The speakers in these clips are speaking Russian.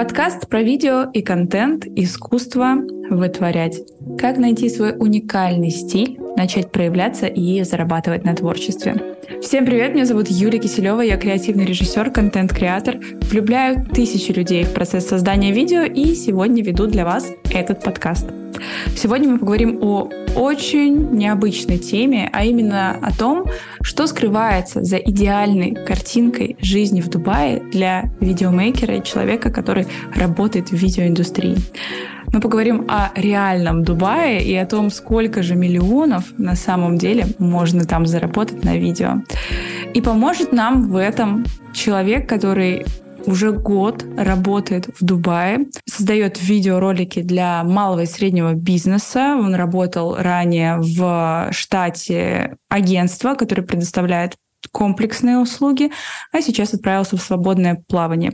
Подкаст про видео и контент, искусство вытворять. Как найти свой уникальный стиль, начать проявляться и зарабатывать на творчестве. Всем привет, меня зовут Юлия Киселева, я креативный режиссер, контент-креатор. Влюбляю тысячи людей в процесс создания видео и сегодня веду для вас этот подкаст. Сегодня мы поговорим о очень необычной теме, а именно о том, что скрывается за идеальной картинкой жизни в Дубае для видеомейкера и человека, который работает в видеоиндустрии. Мы поговорим о реальном Дубае и о том, сколько же миллионов на самом деле можно там заработать на видео. И поможет нам в этом человек, который уже год работает в Дубае, создает видеоролики для малого и среднего бизнеса. Он работал ранее в штате агентства, которое предоставляет комплексные услуги, а сейчас отправился в свободное плавание.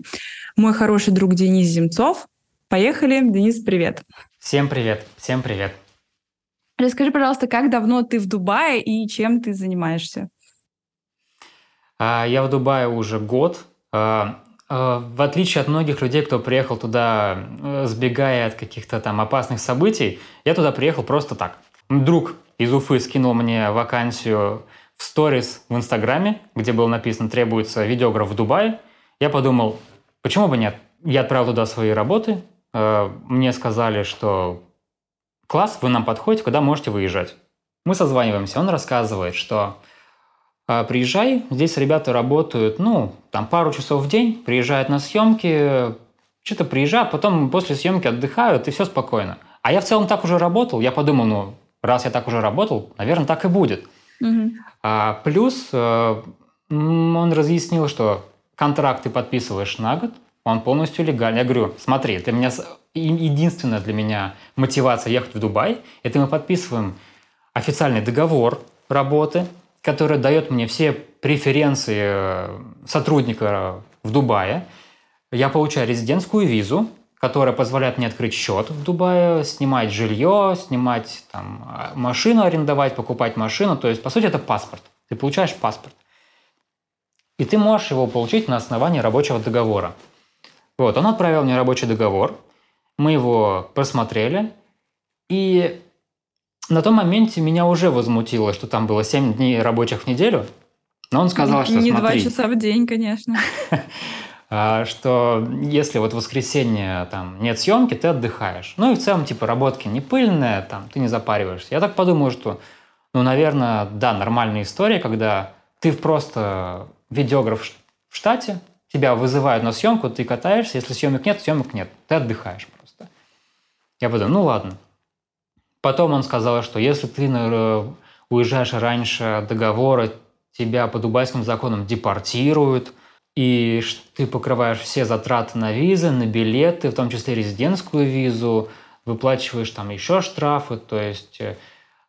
Мой хороший друг Денис Земцов. Поехали. Денис, привет. Всем привет. Всем привет. Расскажи, пожалуйста, как давно ты в Дубае и чем ты занимаешься? А, я в Дубае уже год. А, в отличие от многих людей, кто приехал туда, э, сбегая от каких-то там опасных событий, я туда приехал просто так. Друг из Уфы скинул мне вакансию в сторис в Инстаграме, где было написано «требуется видеограф в Дубае». Я подумал, почему бы нет? Я отправил туда свои работы. Э, мне сказали, что класс, вы нам подходите, когда можете выезжать. Мы созваниваемся, он рассказывает, что приезжай, здесь ребята работают, ну, там пару часов в день, приезжают на съемки, что-то приезжают, потом после съемки отдыхают, и все спокойно. А я в целом так уже работал, я подумал, ну, раз я так уже работал, наверное, так и будет. Угу. А, плюс э, он разъяснил, что контракт ты подписываешь на год, он полностью легальный. Я говорю, смотри, для меня единственная для меня мотивация ехать в Дубай, это мы подписываем официальный договор работы, который дает мне все преференции э, сотрудника в Дубае. Я получаю резидентскую визу, которая позволяет мне открыть счет в Дубае, снимать жилье, снимать там, а, машину арендовать, покупать машину. То есть, по сути, это паспорт. Ты получаешь паспорт. И ты можешь его получить на основании рабочего договора. Вот, он отправил мне рабочий договор, мы его просмотрели, и на том моменте меня уже возмутило, что там было 7 дней рабочих в неделю. Но он сказал, что Не смотри, два часа в день, конечно. А, что если вот в воскресенье там нет съемки, ты отдыхаешь. Ну и в целом, типа, работки не пыльная, там, ты не запариваешься. Я так подумал, что, ну, наверное, да, нормальная история, когда ты просто видеограф в штате, тебя вызывают на съемку, ты катаешься, если съемок нет, съемок нет, ты отдыхаешь просто. Я подумал, ну ладно, Потом он сказал, что если ты уезжаешь раньше договора, тебя по дубайским законам депортируют, и ты покрываешь все затраты на визы, на билеты, в том числе резидентскую визу, выплачиваешь там еще штрафы, то есть э,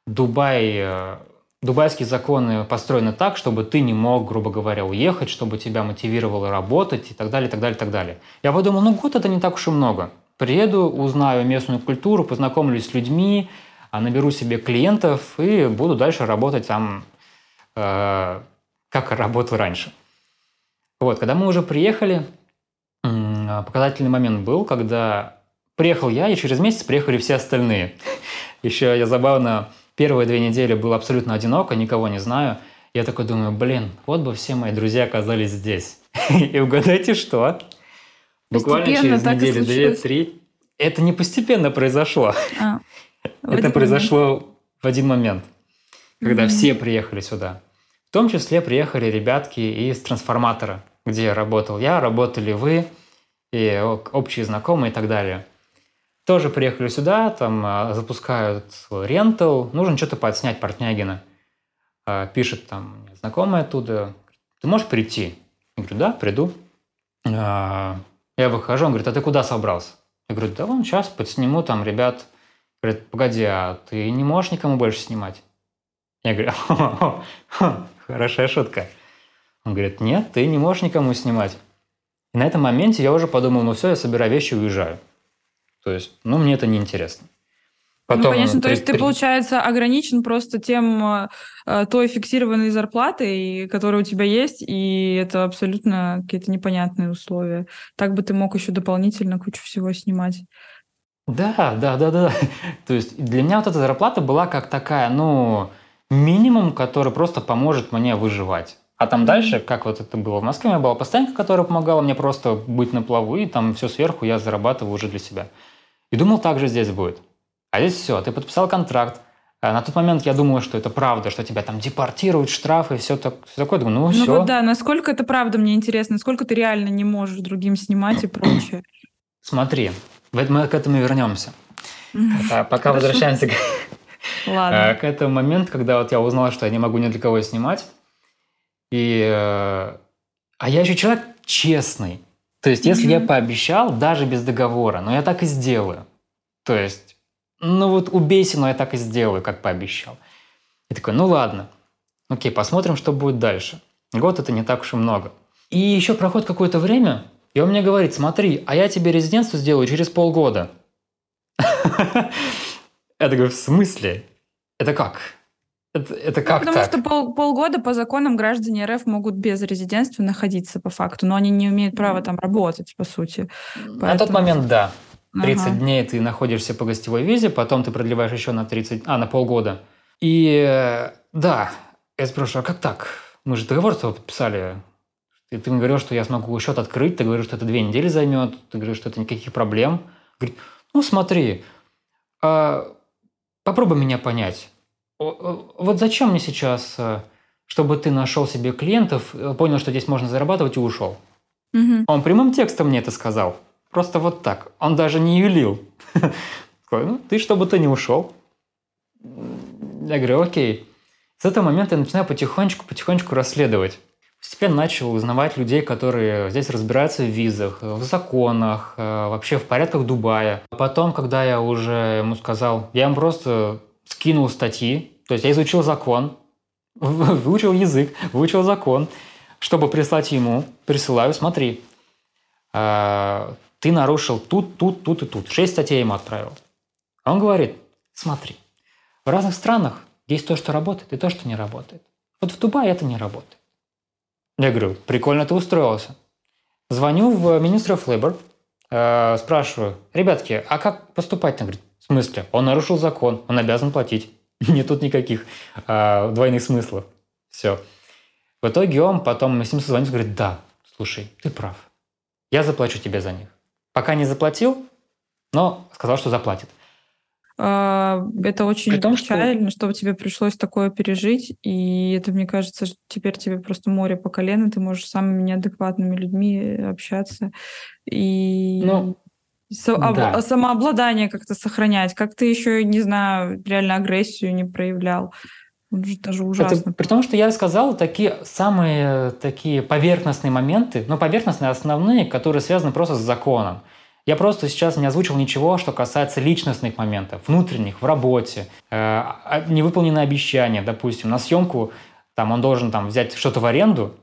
Дубай, э, дубайские законы построены так, чтобы ты не мог, грубо говоря, уехать, чтобы тебя мотивировало работать и так далее, и так далее, и так далее. Я подумал, ну год это не так уж и много. Приеду, узнаю местную культуру, познакомлюсь с людьми, а наберу себе клиентов и буду дальше работать там, э, как работал раньше. Вот, когда мы уже приехали, показательный момент был, когда приехал я, и через месяц приехали все остальные. Еще я забавно, первые две недели был абсолютно одиноко, никого не знаю. Я такой думаю, блин, вот бы все мои друзья оказались здесь. И угадайте что? Буквально через неделю, две-три. Это не постепенно произошло. Это произошло в один момент, когда mm-hmm. все приехали сюда. В том числе приехали ребятки из трансформатора, где работал я, работали вы, и общие знакомые и так далее. Тоже приехали сюда, там а, запускают свой рентал, нужно что-то подснять Портнягина. А, пишет там знакомый оттуда, ты можешь прийти? Я говорю, да, приду. А, я выхожу, он говорит, а ты куда собрался? Я говорю, да вон сейчас подсниму там ребят Говорит, погоди, а ты не можешь никому больше снимать? Я говорю, Хо -хо хорошая шутка. Он говорит, нет, ты не можешь никому снимать. И на этом моменте я уже подумал, ну все, я собираю вещи и уезжаю. То есть, ну, мне это неинтересно. Потом ну, конечно, то есть ты, получается, ограничен просто тем, э, той фиксированной зарплатой, которая у тебя есть, и это абсолютно какие-то непонятные условия. Так бы ты мог еще дополнительно кучу всего снимать. Да, да, да, да. То есть для меня вот эта зарплата была как такая, ну, минимум, который просто поможет мне выживать. А там дальше, как вот это было в Москве, у меня была постоянка, которая помогала мне просто быть на плаву, и там все сверху я зарабатываю уже для себя. И думал, так же здесь будет. А здесь все, ты подписал контракт. А на тот момент я думал, что это правда, что тебя там депортируют, штрафы, и все, так, все такое. Думаю, ну, ну все. Вот да, насколько это правда, мне интересно, насколько ты реально не можешь другим снимать и прочее. Смотри, мы к этому вернемся. А пока возвращаемся Ладно. к этому моменту, когда вот я узнал, что я не могу ни для кого снимать. И, э, а я еще человек честный. То есть, если я пообещал, даже без договора, но я так и сделаю. То есть, ну вот убейся, но я так и сделаю, как пообещал. И такой, ну ладно, окей, посмотрим, что будет дальше. Год это не так уж и много. И еще проходит какое-то время, и он мне говорит, смотри, а я тебе резидентство сделаю через полгода. Я такой, в смысле? Это как? Это, это как ну, потому так? что пол, полгода по законам граждане РФ могут без резидентства находиться по факту, но они не имеют права там работать, по сути. Поэтому... На тот момент, да. 30 ага. дней ты находишься по гостевой визе, потом ты продлеваешь еще на 30, а, на полгода. И э, да, я спрашиваю, а как так? Мы же договор с тобой подписали ты, ты мне говорил, что я смогу счет открыть, ты говоришь, что это две недели займет, ты говоришь, что это никаких проблем. Говорит, ну смотри, а, попробуй меня понять. Вот зачем мне сейчас, э, чтобы ты нашел себе клиентов, э, понял, что здесь можно зарабатывать и ушел? Угу. Он прямым текстом мне это сказал. Просто вот так. Он даже не юлил. ну, ты чтобы ты не ушел. Я говорю, окей. С этого момента я начинаю потихонечку-потихонечку расследовать. Постепенно начал узнавать людей, которые здесь разбираются в визах, в законах, э, вообще в порядках Дубая. Потом, когда я уже ему сказал, я ему просто скинул статьи, то есть я изучил закон, выучил язык, выучил закон, чтобы прислать ему, присылаю, смотри, э, ты нарушил тут, тут, тут и тут. Шесть статей ему отправил. Он говорит, смотри, в разных странах есть то, что работает, и то, что не работает. Вот в Дубае это не работает. Я говорю, прикольно ты устроился. Звоню в of Labor, э, спрашиваю, ребятки, а как поступать? Он говорит, в смысле? Он нарушил закон, он обязан платить. Нет тут никаких э, двойных смыслов. Все. В итоге он потом с ним созвонился, говорит, да, слушай, ты прав. Я заплачу тебе за них. Пока не заплатил, но сказал, что заплатит. А, это очень При том, печально, что... чтобы тебе пришлось такое пережить, и это, мне кажется, теперь тебе просто море по колено, ты можешь с самыми неадекватными людьми общаться, и ну, со- да. самообладание как-то сохранять, как ты еще, не знаю, реально агрессию не проявлял. Это же ужасно. Это, при том, что я сказал такие самые такие поверхностные моменты, но поверхностные основные, которые связаны просто с законом. Я просто сейчас не озвучил ничего, что касается личностных моментов, внутренних, в работе, э, невыполненное обещание, допустим, на съемку там он должен там взять что-то в аренду,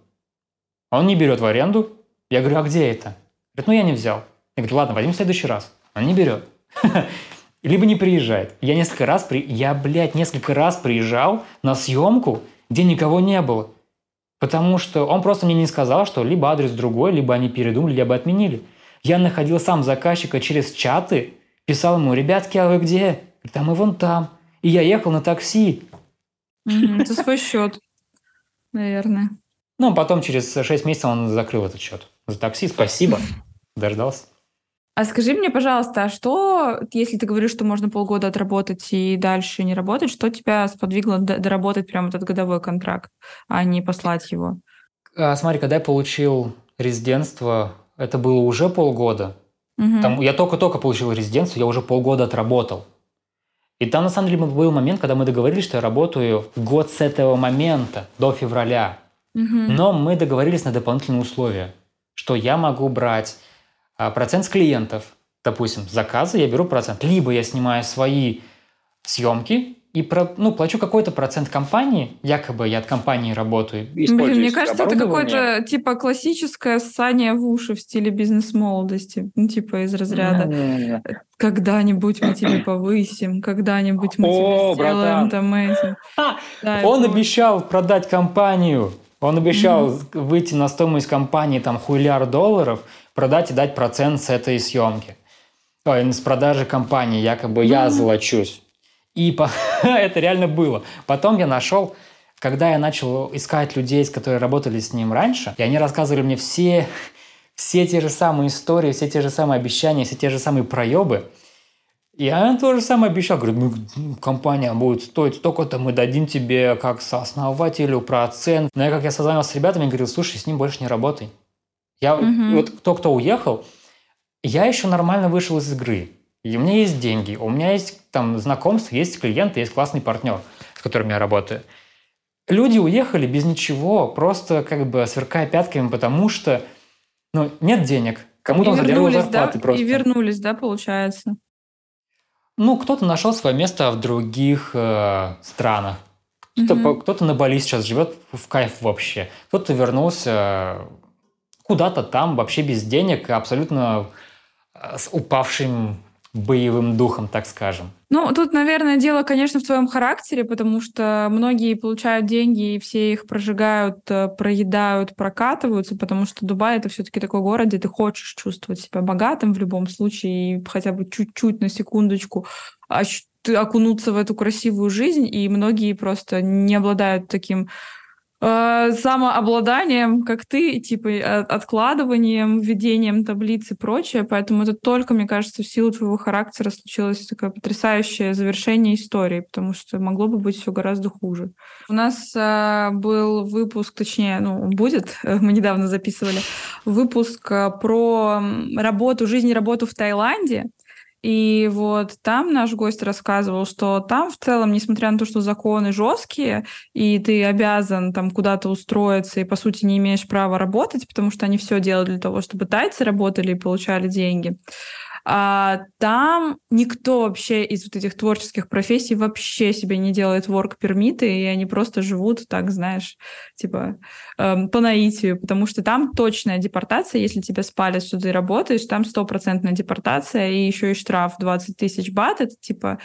а он не берет в аренду. Я говорю, а где это? Говорит, ну я не взял. Я говорю, ладно, возьмем в следующий раз. Он не берет. Либо не приезжает. Я несколько раз, при... я, блядь, несколько раз приезжал на съемку, где никого не было. Потому что он просто мне не сказал, что либо адрес другой, либо они передумали, либо отменили. Я находил сам заказчика через чаты, писал ему, ребятки, а вы где? Там и вон там. И я ехал на такси. Это свой счет, наверное. Ну, потом через 6 месяцев он закрыл этот счет. За такси спасибо. Дождался. А скажи мне, пожалуйста, а что, если ты говоришь, что можно полгода отработать и дальше не работать, что тебя сподвигло доработать прямо этот годовой контракт, а не послать его? А, смотри, когда я получил резидентство это было уже полгода. Угу. Там, я только-только получил резиденцию, я уже полгода отработал. И там, на самом деле, был момент, когда мы договорились, что я работаю год с этого момента, до февраля. Угу. Но мы договорились на дополнительные условия, что я могу брать а, процент с клиентов. Допустим, заказы я беру процент. Либо я снимаю свои съемки, и про, ну, плачу какой-то процент компании, якобы я от компании работаю. Блин, мне кажется, это какое-то типа классическое ссание в уши в стиле бизнес-молодости. Ну, типа из разряда «когда-нибудь мы тебе повысим, когда-нибудь мы тебе сделаем там эти». Он обещал продать компанию, он обещал выйти на стоимость компании там хулиар долларов, продать и дать процент с этой съемки. Ой, с продажи компании, якобы я золочусь. И по... это реально было. Потом я нашел, когда я начал искать людей, которые работали с ним раньше, и они рассказывали мне все, все те же самые истории, все те же самые обещания, все те же самые проебы. И я то же самое обещал. Говорю, ну, компания будет стоить столько-то, мы дадим тебе как сооснователю процент. Но я, как я созвонился с ребятами, говорил, слушай, с ним больше не работай. Я, угу. Вот кто, кто уехал, я еще нормально вышел из игры. И у меня есть деньги, у меня есть там знакомство, есть клиенты, есть классный партнер, с которым я работаю. Люди уехали без ничего, просто как бы сверкая пятками, потому что ну, нет денег. Кому-то он задерживал зарплаты да? просто. И вернулись, да, получается? Ну, кто-то нашел свое место в других э, странах. Кто-то, угу. кто-то на Бали сейчас живет в кайф вообще. Кто-то вернулся куда-то там вообще без денег, абсолютно э, с упавшим боевым духом, так скажем? Ну, тут, наверное, дело, конечно, в твоем характере, потому что многие получают деньги и все их прожигают, э, проедают, прокатываются, потому что Дубай — это все таки такой город, где ты хочешь чувствовать себя богатым в любом случае, хотя бы чуть-чуть на секундочку окунуться в эту красивую жизнь, и многие просто не обладают таким э, самообладанием, как ты, типа э, откладыванием, введением таблиц и прочее. Поэтому это только, мне кажется, в силу твоего характера случилось такое потрясающее завершение истории, потому что могло бы быть все гораздо хуже. У нас э, был выпуск, точнее, ну, будет, мы недавно записывали, выпуск э, про работу, жизнь и работу в Таиланде. И вот там наш гость рассказывал, что там в целом, несмотря на то, что законы жесткие, и ты обязан там куда-то устроиться, и по сути не имеешь права работать, потому что они все делают для того, чтобы тайцы работали и получали деньги, а, там никто вообще из вот этих творческих профессий вообще себе не делает work пермиты, и они просто живут так, знаешь, типа эм, по наитию, потому что там точная депортация, если тебя спалят, что ты работаешь, там стопроцентная депортация, и еще и штраф 20 тысяч бат, это типа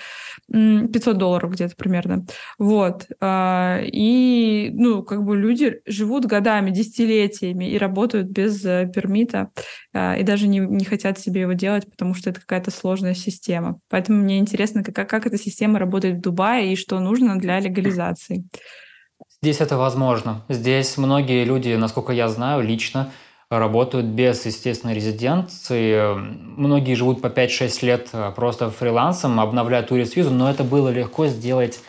500 долларов где-то примерно. Вот. А, и, ну, как бы люди живут годами, десятилетиями и работают без э, пермита, а, и даже не, не хотят себе его делать, потому что это какая-то сложная система. Поэтому мне интересно, как, как эта система работает в Дубае и что нужно для легализации. Здесь это возможно. Здесь многие люди, насколько я знаю, лично работают без естественной резиденции. Многие живут по 5-6 лет а, просто фрилансом, обновляют турист-визу, но это было легко сделать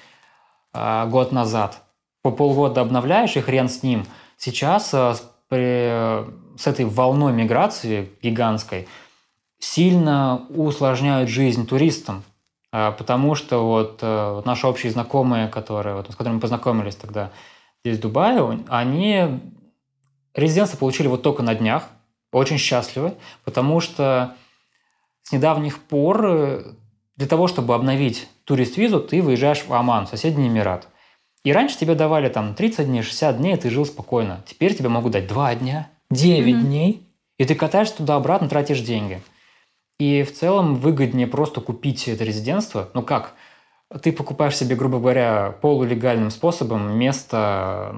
а, год назад. По полгода обновляешь, и хрен с ним. Сейчас а, при с этой волной миграции гигантской сильно усложняют жизнь туристам, потому что вот, э, вот наши общие знакомые, которые, вот, с которыми мы познакомились тогда здесь, в Дубае, они резидентство получили вот только на днях, очень счастливы, потому что с недавних пор э, для того, чтобы обновить турист-визу, ты выезжаешь в Оман, соседний Эмират. И раньше тебе давали там 30 дней, 60 дней, и ты жил спокойно. Теперь тебе могут дать 2 дня, 9 mm-hmm. дней, и ты катаешься туда-обратно, тратишь деньги. И в целом выгоднее просто купить это резидентство. Ну как? Ты покупаешь себе, грубо говоря, полулегальным способом место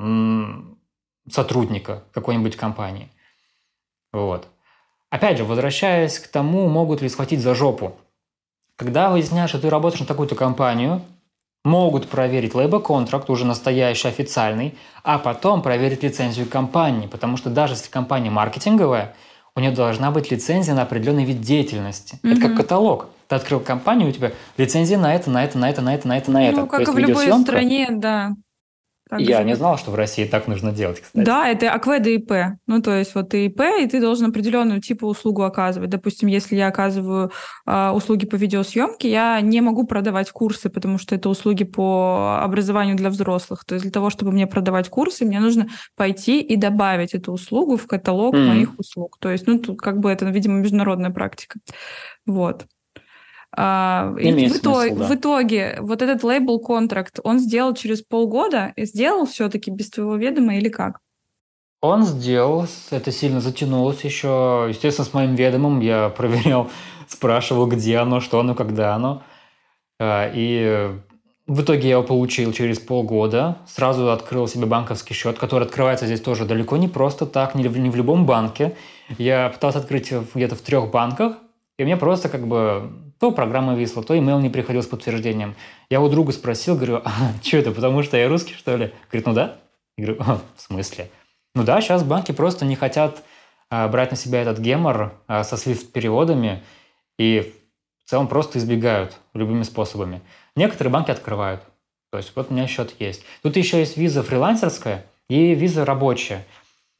сотрудника какой-нибудь компании. Вот. Опять же, возвращаясь к тому, могут ли схватить за жопу. Когда выясняешь, что ты работаешь на такую-то компанию, могут проверить лейбл-контракт, уже настоящий, официальный, а потом проверить лицензию компании, потому что даже если компания маркетинговая, у нее должна быть лицензия на определенный вид деятельности. Mm-hmm. Это как каталог. Ты открыл компанию, у тебя лицензия на это, на это, на это, на это, на это, на это. Ну, как и в любой стране, да. Так Я же. не знал, что в России так нужно делать, кстати. Да, это АКВ ИП. Ну, то есть вот ты ИП, и ты должен определенную типа услугу оказывать. Допустим, если я оказываю э, услуги по видеосъемке, я не могу продавать курсы, потому что это услуги по образованию для взрослых. То есть для того, чтобы мне продавать курсы, мне нужно пойти и добавить эту услугу в каталог mm. моих услуг. То есть, ну, тут как бы это, видимо, международная практика. Вот. А, Имеет в, итоге, смысл, да. в итоге вот этот лейбл контракт он сделал через полгода и сделал все-таки без твоего ведома или как? Он сделал, это сильно затянулось еще. Естественно, с моим ведомым я проверял, спрашивал, где оно, что оно, когда оно. А, и в итоге я его получил через полгода. Сразу открыл себе банковский счет, который открывается здесь тоже далеко не просто так, не в, не в любом банке. Я пытался открыть где-то в трех банках, и мне просто как бы то программа висла, то имейл не приходил с подтверждением. Я у друга спросил, говорю, а, что это, потому что я русский, что ли? Говорит, ну да. Я говорю, а, в смысле? Ну да, сейчас банки просто не хотят а, брать на себя этот гемор а, со свифт-переводами и в целом просто избегают любыми способами. Некоторые банки открывают. То есть вот у меня счет есть. Тут еще есть виза фрилансерская и виза рабочая.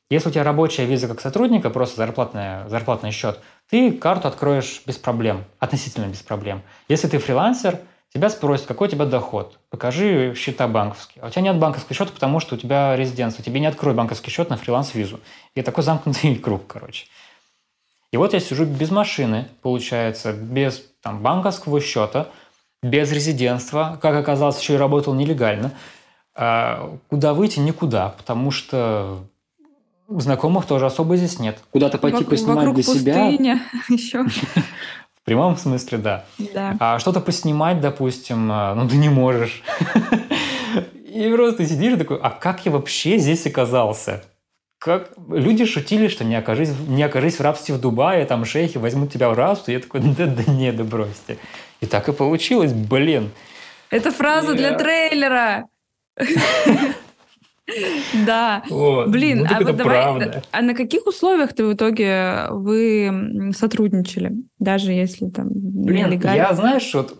Если у тебя рабочая виза как сотрудника, просто зарплатная, зарплатный счет, ты карту откроешь без проблем, относительно без проблем. Если ты фрилансер, тебя спросят, какой у тебя доход. Покажи счета банковские. А у тебя нет банковского счета, потому что у тебя резидентство. Тебе не откроют банковский счет на фриланс-визу. И такой замкнутый круг, короче. И вот я сижу без машины, получается, без там, банковского счета, без резидентства, как оказалось, еще и работал нелегально. А куда выйти? Никуда, потому что Знакомых тоже особо здесь нет. Куда-то пойти Вок- поснимать для себя. еще. В прямом смысле, да. Да. А что-то поснимать, допустим, а, ну ты не можешь. И просто сидишь такой, а как я вообще здесь оказался? Как люди шутили, что не окажись, не окажись в рабстве в Дубае, там шейхи возьмут тебя в рабство. Я такой, да, да не, да бросьте. И так и получилось, блин. Это фраза для трейлера. Да. Блин, а вот давай, а на каких условиях ты в итоге вы сотрудничали, даже если там Блин, я знаешь, вот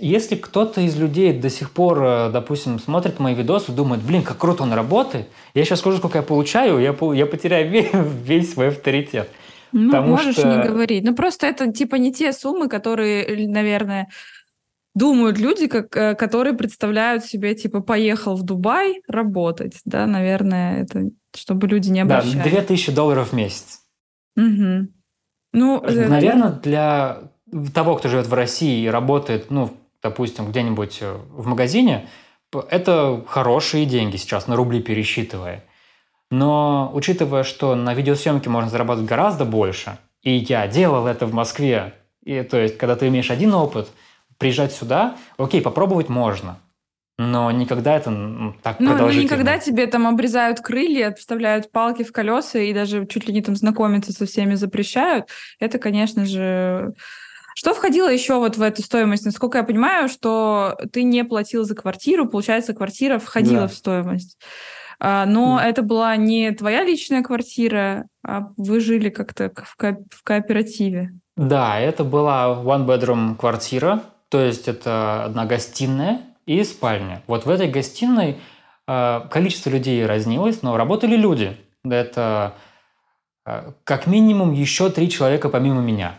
если кто-то из людей до сих пор, э, допустим, смотрит мои видосы, думает, блин, как круто он работает, я сейчас скажу, сколько я получаю, я, я потеряю весь, весь свой авторитет. Ну, можешь что... не говорить. Ну, просто это типа не те суммы, которые, наверное, думают люди, как, э, которые представляют себе, типа, поехал в Дубай работать, да, наверное, это чтобы люди не обращались. Да, 2000 долларов в месяц. Угу. Ну, э, Наверное, для того, кто живет в России и работает, ну, допустим, где-нибудь э, в магазине, это хорошие деньги сейчас, на рубли пересчитывая. Но учитывая, что на видеосъемке можно зарабатывать гораздо больше, и я делал это в Москве, и то есть, когда ты имеешь один опыт – приезжать сюда, окей, попробовать можно, но никогда это ну, так ну, Ну, никогда тебе там обрезают крылья, вставляют палки в колеса и даже чуть ли не там знакомиться со всеми запрещают. Это, конечно же... Что входило еще вот в эту стоимость? Насколько я понимаю, что ты не платил за квартиру, получается, квартира входила да. в стоимость. А, но mm. это была не твоя личная квартира, а вы жили как-то в, ко- в кооперативе. Да, это была one-bedroom квартира, то есть это одна гостиная и спальня. Вот в этой гостиной э, количество людей разнилось, но работали люди. Это э, как минимум еще три человека помимо меня.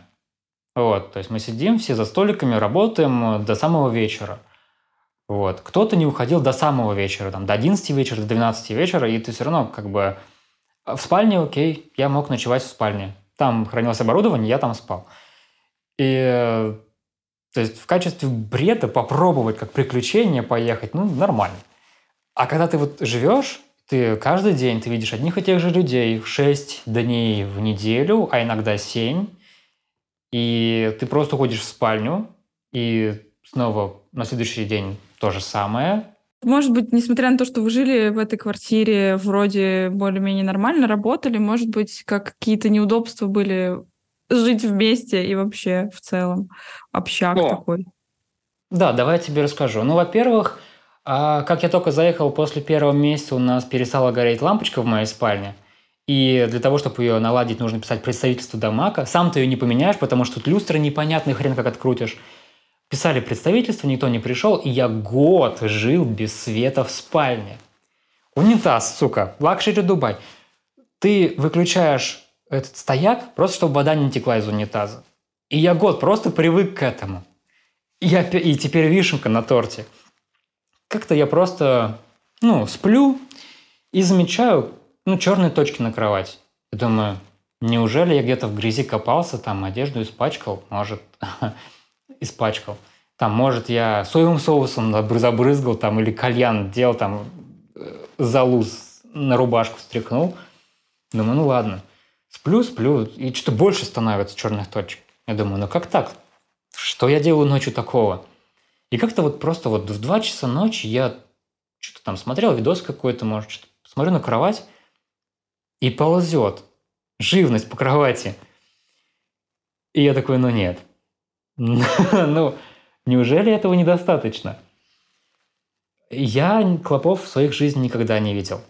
Вот, то есть мы сидим все за столиками, работаем до самого вечера. Вот. Кто-то не уходил до самого вечера, там, до 11 вечера, до 12 вечера, и ты все равно как бы в спальне, окей, я мог ночевать в спальне. Там хранилось оборудование, я там спал. И то есть в качестве бреда попробовать как приключение поехать, ну, нормально. А когда ты вот живешь, ты каждый день ты видишь одних и тех же людей 6 дней в неделю, а иногда 7, и ты просто ходишь в спальню, и снова на следующий день то же самое. Может быть, несмотря на то, что вы жили в этой квартире, вроде более-менее нормально работали, может быть, как какие-то неудобства были жить вместе и вообще в целом общак О. такой. Да, давай я тебе расскажу. Ну, во-первых, а, как я только заехал после первого месяца, у нас перестала гореть лампочка в моей спальне. И для того, чтобы ее наладить, нужно писать представительство Damac а. Сам ты ее не поменяешь, потому что тут люстра непонятный хрен как открутишь. Писали представительство, никто не пришел, и я год жил без света в спальне. Унитаз, сука, luxury Дубай. Ты выключаешь этот стояк, просто чтобы вода не текла из унитаза. И я год просто привык к этому. И, я, и теперь вишенка на торте. Как-то я просто, ну, сплю и замечаю, ну, черные точки на кровати. Я думаю, неужели я где-то в грязи копался, там одежду испачкал? Может, испачкал. Там, может, я соевым соусом забрызгал там или кальян делал, там э, залуз на рубашку стряхнул. Думаю, ну ладно. Сплю, сплю, и что-то больше становится черных точек. Я думаю, ну как так? Что я делаю ночью такого? И как-то вот просто вот в 2 часа ночи я что-то там смотрел, видос какой-то, может, что-то смотрю на кровать, и ползет живность по кровати. И я такой, ну нет. ну, неужели этого недостаточно? Я клопов в своих жизни никогда не видел.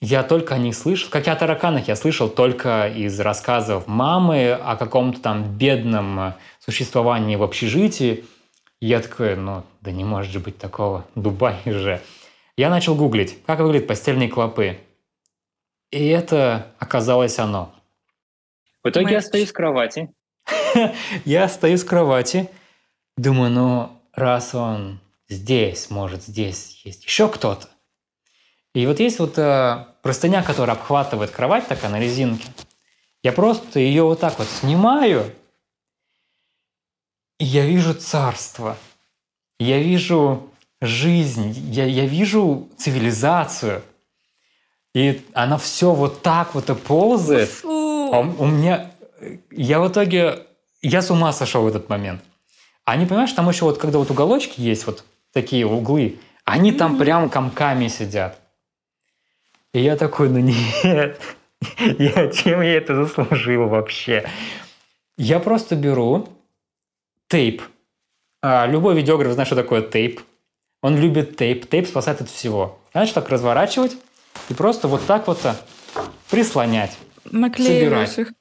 Я только о них слышал. Как и о тараканах я слышал только из рассказов мамы о каком-то там бедном существовании в общежитии. Я такой, ну, да не может же быть такого. Дубай же. Я начал гуглить, как выглядят постельные клопы. И это оказалось оно. В итоге я стою с кровати. я стою с кровати. Думаю, ну, раз он здесь, может, здесь есть еще кто-то. И вот есть вот э, простыня, которая обхватывает кровать такая на резинке. Я просто ее вот так вот снимаю, и я вижу царство. Я вижу жизнь, я, я вижу цивилизацию. И она все вот так вот и ползает. А у меня... Я в итоге... Я с ума сошел в этот момент. Они, понимаешь, там еще вот, когда вот уголочки есть, вот такие углы, они mm-hmm. там прям комками сидят. И я такой, ну нет, я, чем я это заслужил вообще? Я просто беру тейп. А, любой видеограф знает, что такое тейп. Он любит тейп. Тейп спасает от всего. Значит, так разворачивать и просто вот так вот а, прислонять. Наклеиваешь их.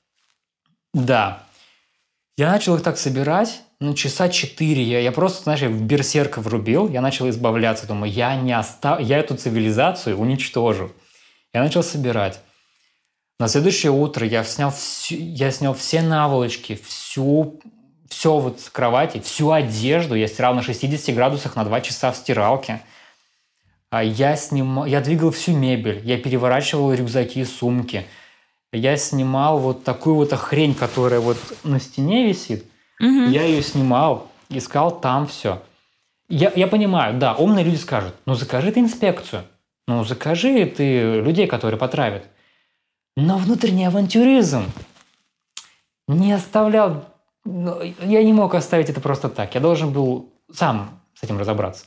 Да. Я начал их так собирать, ну, часа четыре. Я, я просто, знаешь, в берсерка врубил, я начал избавляться. Думаю, я не остав... я эту цивилизацию уничтожу. Я начал собирать. На следующее утро я снял, всю, я снял все наволочки, всю все вот с кровати, всю одежду я стирал на 60 градусах на 2 часа в стиралке. А я, снимал, я двигал всю мебель, я переворачивал рюкзаки и сумки. Я снимал вот такую вот хрень, которая вот на стене висит. Угу. Я ее снимал, искал там все. Я, я понимаю, да, умные люди скажут, ну закажи ты инспекцию, ну закажи ты людей, которые потравят. Но внутренний авантюризм не оставлял но я не мог оставить это просто так. Я должен был сам с этим разобраться.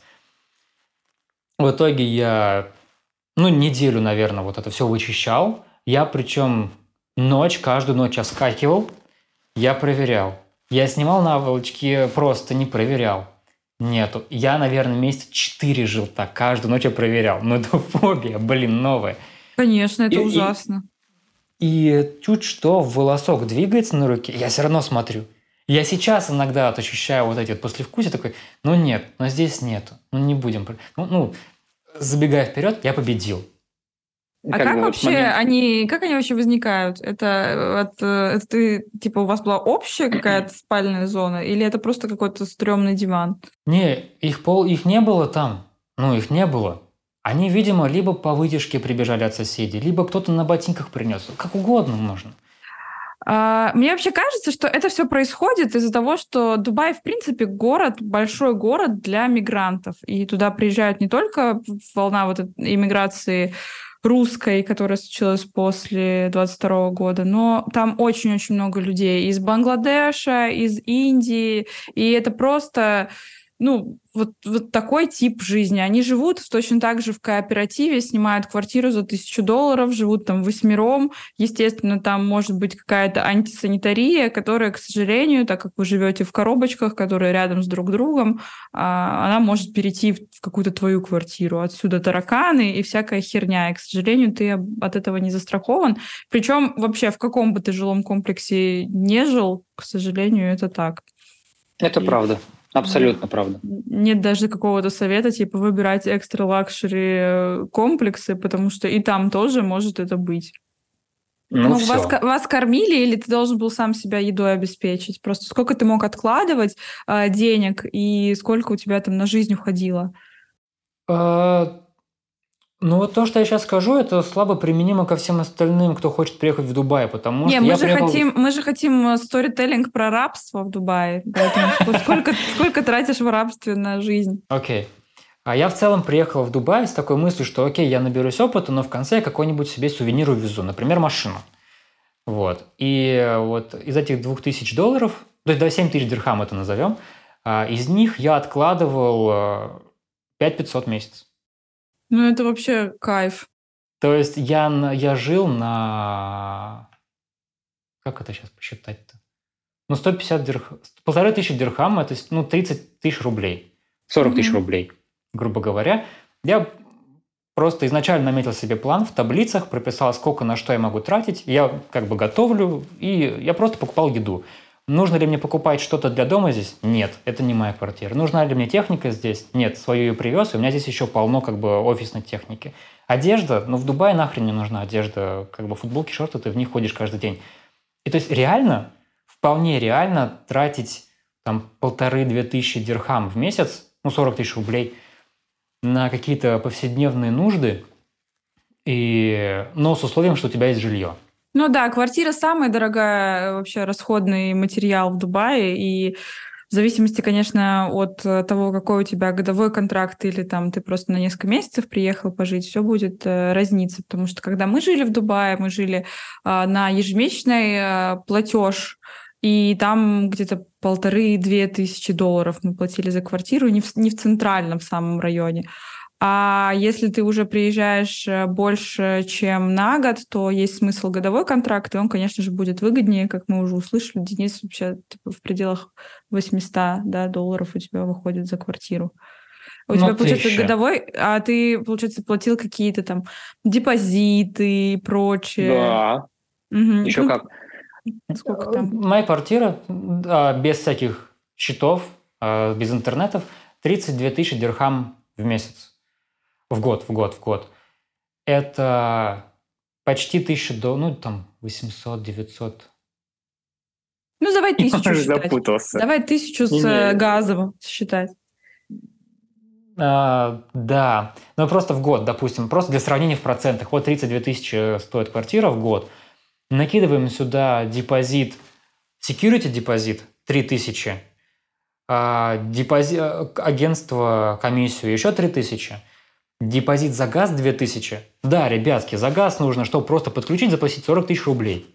В итоге я, ну, неделю, наверное, вот это все вычищал. Я причем ночь, каждую ночь оскакивал, я проверял. Я снимал наволочки, просто не проверял. Нету. Я, наверное, месяца четыре жил так. Каждую ночь я проверял. Но это фобия, блин, новая. Конечно, это и, ужасно. И, и чуть что волосок двигается на руке, я все равно смотрю. Я сейчас иногда вот ощущаю вот эти вот послевкусия, такой, ну нет, но здесь нету, ну не будем. Ну, ну забегая вперед, я победил. А как, как вообще момент... они, как они вообще возникают? Это, это, это ты, типа, у вас была общая какая-то спальная зона, или это просто какой-то стрёмный диван? Не, их пол, их не было там, ну их не было. Они, видимо, либо по вытяжке прибежали от соседей, либо кто-то на ботинках принес. Как угодно можно. А, мне вообще кажется, что это все происходит из-за того, что Дубай, в принципе, город, большой город для мигрантов. И туда приезжают не только волна вот иммиграции русской, которая случилась после 22 года, но там очень-очень много людей из Бангладеша, из Индии, и это просто ну, вот, вот такой тип жизни. Они живут точно так же в кооперативе, снимают квартиру за тысячу долларов, живут там восьмером. Естественно, там может быть какая-то антисанитария, которая, к сожалению, так как вы живете в коробочках, которые рядом с друг другом, а, она может перейти в какую-то твою квартиру. Отсюда тараканы и всякая херня. И, к сожалению, ты от этого не застрахован. Причем вообще в каком бы ты жилом комплексе не жил, к сожалению, это так. Это и... правда. Абсолютно правда. Нет даже какого-то совета, типа, выбирать extra luxury э, комплексы, потому что и там тоже может это быть. Ну, ну вас, вас кормили или ты должен был сам себя едой обеспечить? Просто сколько ты мог откладывать э, денег и сколько у тебя там на жизнь уходило? А, Ну вот то, что я сейчас скажу, это слабо применимо ко всем остальным, кто хочет приехать в Дубай, потому Не, что мы я же приехал... хотим, мы же хотим э, сторителлинг про рабство в Дубае. Поэтому сколько, сколько тратишь в рабстве на жизнь? Окей. А я в целом приехал в Дубай с такой мыслью, что окей, я наберусь опыта, но в конце я какой-нибудь себе сувенир увезу, например, машину. Вот. И вот из этих 2000 долларов, то есть до 7 тысяч дирхам это назовем, а, из них я откладывал э, 5500 в месяц. Ну, это вообще кайф. То есть я, я жил на... Как это сейчас посчитать-то? Ну, 150 дирхам... Полторы тысячи дирхам, это ну, 30 тысяч рублей. 40 тысяч Мгм. рублей, грубо говоря. Я просто изначально наметил себе план в таблицах, прописал, сколько на что я могу тратить. Я как бы готовлю, и я просто покупал еду. Нужно ли мне покупать что-то для дома здесь? Нет, это не моя квартира. Нужна ли мне техника здесь? Нет, свою ее привез, и у меня здесь еще полно как бы офисной техники. Одежда, ну в Дубае нахрен не нужна одежда, как бы футболки, шорты, ты в них ходишь каждый день. И то есть реально, вполне реально тратить там полторы-две тысячи дирхам в месяц, ну 40 тысяч рублей, на какие-то повседневные нужды, и, но с условием, что у тебя есть жилье. Ну да, квартира самая дорогая э, вообще расходный материал в Дубае, и в зависимости, конечно, от э, того, какой у тебя годовой контракт или там ты просто на несколько месяцев приехал пожить, все будет э, разниться, потому что когда мы жили в Дубае, мы жили а, на ежемесячный а, платеж, и там где-то полторы-две тысячи долларов мы платили за квартиру, не в, не в центральном самом районе. А если ты уже приезжаешь э, больше, чем на год, то есть смысл годовой контракт, и он, конечно же, будет выгоднее, как мы уже услышали. Денис вообще типа, в пределах 800 да, долларов у тебя выходит за квартиру. У Ну, тебя, получается, тысяча. годовой, а ты, получается, платил какие-то там депозиты и прочее. Да, Мгм. еще Ну, как. Сколько там? Моя квартира без всяких счетов, а, без интернетов, 32 тысячи дирхам в месяц. В год, в год, в год. Это почти тысяча до, ну, там, 800, 900. Ну, давай тысячу считать. запутался. Давай тысячу с Не-не. э, газовым считать. А, да, ну просто в год, допустим, просто для сравнения в процентах. Вот 32 тысячи стоит квартира в год. Накидываем сюда депозит, security депозит 3 тысячи, а, депози- а, агентство, комиссию еще 3 тысячи, депозит за газ 2 тысячи. Да, ребятки, за газ нужно, чтобы просто подключить, заплатить 40 тысяч рублей.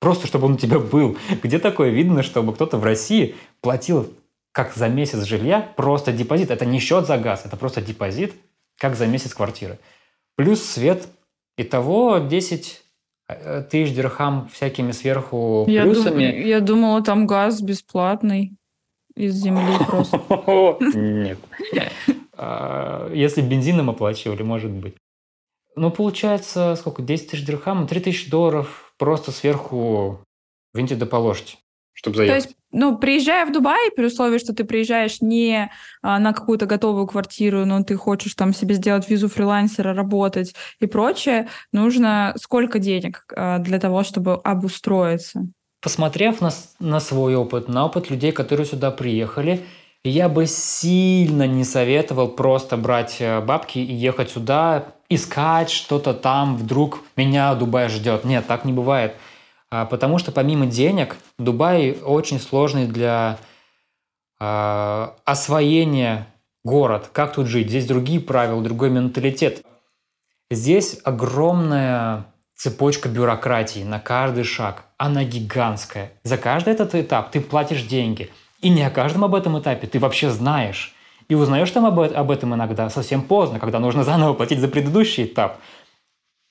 Просто чтобы он у тебя был. Где такое видно, чтобы кто-то в России платил как за месяц жилья, просто депозит. Это не счет за газ, это просто депозит, как за месяц квартиры. Плюс свет. Итого 10 э, тысяч дирхам всякими сверху Я, дум- плюсами. я думала, там газ бесплатный из земли просто. Нет. А, Если бензином оплачивали, может быть. Ну, получается, сколько? 10 тысяч дирхам, 3 тысячи долларов просто сверху виньте да положите, чтобы То заехать. есть, ну, приезжая в Дубай, при условии, что ты приезжаешь не а, на какую-то готовую квартиру, но ты хочешь там себе сделать визу фрилансера, работать и прочее, нужно сколько денег а, для того, чтобы обустроиться? Посмотрев на, на свой опыт, на опыт людей, которые сюда приехали, я бы сильно не советовал просто брать э, бабки и ехать сюда, искать что-то там, вдруг меня Дубай ждет. Нет, так не бывает. А, Потому что помимо денег, Дубай очень сложный для а, освоения город, как тут жить. Здесь другие правила, другой менталитет. Здесь огромная цепочка бюрократии на каждый шаг. Она гигантская. За каждый этот этап ты платишь деньги. И не о каждом об этом этапе ты вообще знаешь. И узнаешь там об, об этом иногда совсем поздно, когда нужно заново платить за предыдущий этап.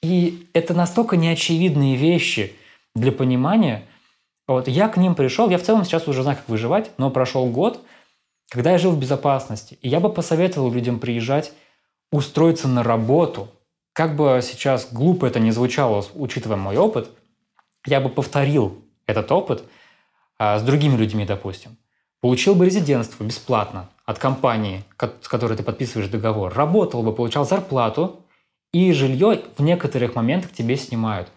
И это настолько неочевидные вещи для понимания. Вот я к ним пришел, я в целом сейчас уже знаю, как выживать, но прошел год, когда я жил в безопасности. И я бы посоветовал людям приезжать, устроиться на работу. Как бы сейчас глупо это не звучало, учитывая мой опыт, я бы повторил этот опыт а, с другими людьми, допустим. Получил бы резидентство бесплатно от компании, ко- с которой ты подписываешь договор. Работал бы, получал зарплату, и жилье в некоторых моментах тебе снимают.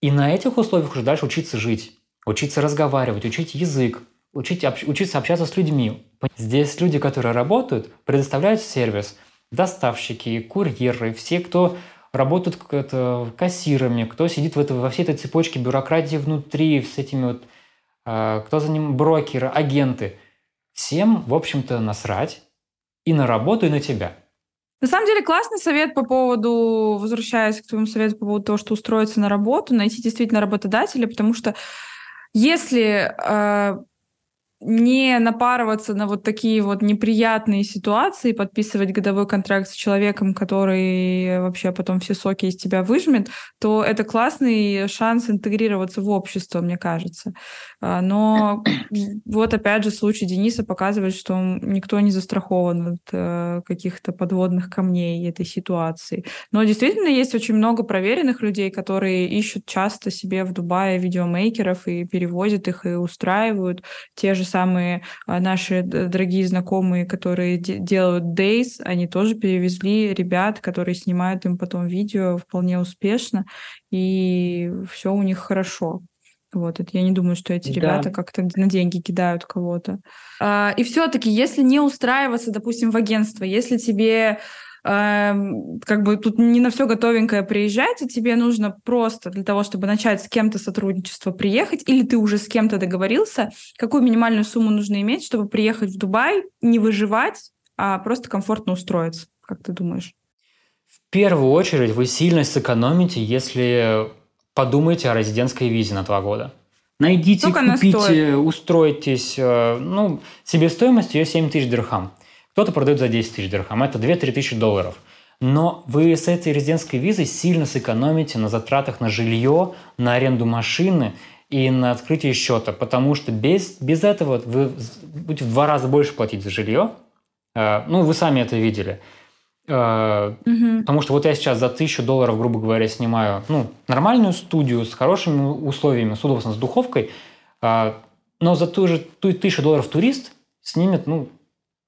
И на этих условиях уже дальше учиться жить, учиться разговаривать, учить язык, учить, общ- учиться общаться с людьми. Здесь люди, которые работают, предоставляют сервис. доставщики, курьеры, все, кто работают это, кассирами, кто сидит в это, во всей этой цепочке бюрократии внутри, с этими вот, кто за ним брокеры, агенты. Всем, в общем-то, насрать и на работу, и на тебя. На самом деле классный совет по поводу, возвращаясь к твоему совету по поводу того, что устроиться на работу, найти действительно работодателя, потому что если э, не напарываться на вот такие вот неприятные ситуации, подписывать годовой контракт с человеком, который вообще потом все соки из тебя выжмет, то это классный шанс интегрироваться в общество, мне кажется. А, но вот опять же случай Дениса показывает, что никто не застрахован от э, каких-то подводных камней этой ситуации. Но действительно есть очень много проверенных людей, которые ищут часто себе в Дубае видеомейкеров и перевозят их и устраивают те же самые а, наши дорогие знакомые, которые делают Days, они тоже перевезли ребят, которые снимают им потом видео вполне успешно, и все у них хорошо. Вот, это я не думаю, что эти ребята да. как-то на деньги кидают кого-то. А, и все-таки, если не устраиваться, допустим, в агентство, если тебе Эм, как бы тут не на все готовенькое приезжать, и тебе нужно просто для того, чтобы начать с кем-то сотрудничество, приехать, или ты уже с кем-то договорился, какую минимальную сумму нужно иметь, чтобы приехать в Дубай, не выживать, а просто комфортно устроиться, как ты думаешь? В первую очередь вы сильно сэкономите, если подумаете о резидентской визе на два года. Найдите, Сколько купите, устройтесь. Э, ну, себестоимость ее 7 тысяч дирхам. Кто-то продает за 10 тысяч дирхам, это 2-3 тысячи долларов. Но вы с этой резидентской визой сильно сэкономите на затратах на жилье, на аренду машины и на открытие счета, потому что без, без этого вы будете в два раза больше платить за жилье. Э, ну, вы сами это видели. Угу. Потому что вот я сейчас за тысячу долларов, грубо говоря, снимаю ну, нормальную студию с хорошими условиями, с удобством, с духовкой, э, но за ту же ту тысячу долларов турист снимет ну,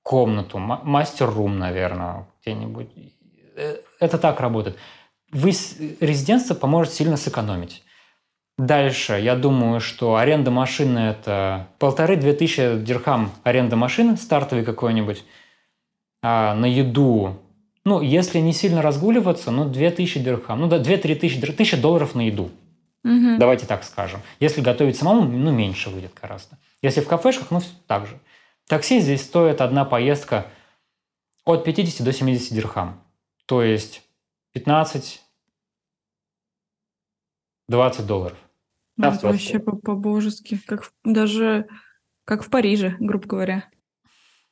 комнату, мастер-рум, наверное, где-нибудь. Э, это так работает. Вы, резидентство поможет сильно сэкономить. Дальше, я думаю, что аренда машины – это полторы-две тысячи дирхам аренда машины, стартовый какой-нибудь, а на еду, ну, если не сильно разгуливаться, ну, две тысячи дирхам, ну, да, две-три тысячи, тысяча долларов на еду. Угу. Давайте так скажем. Если готовить самому, ну, меньше выйдет гораздо. Если в кафешках, ну, так же. Такси здесь стоит одна поездка от 50 до 70 дирхам. То есть 15 20 долларов. Да, это вообще по-божески. Как в, даже как в Париже, грубо говоря.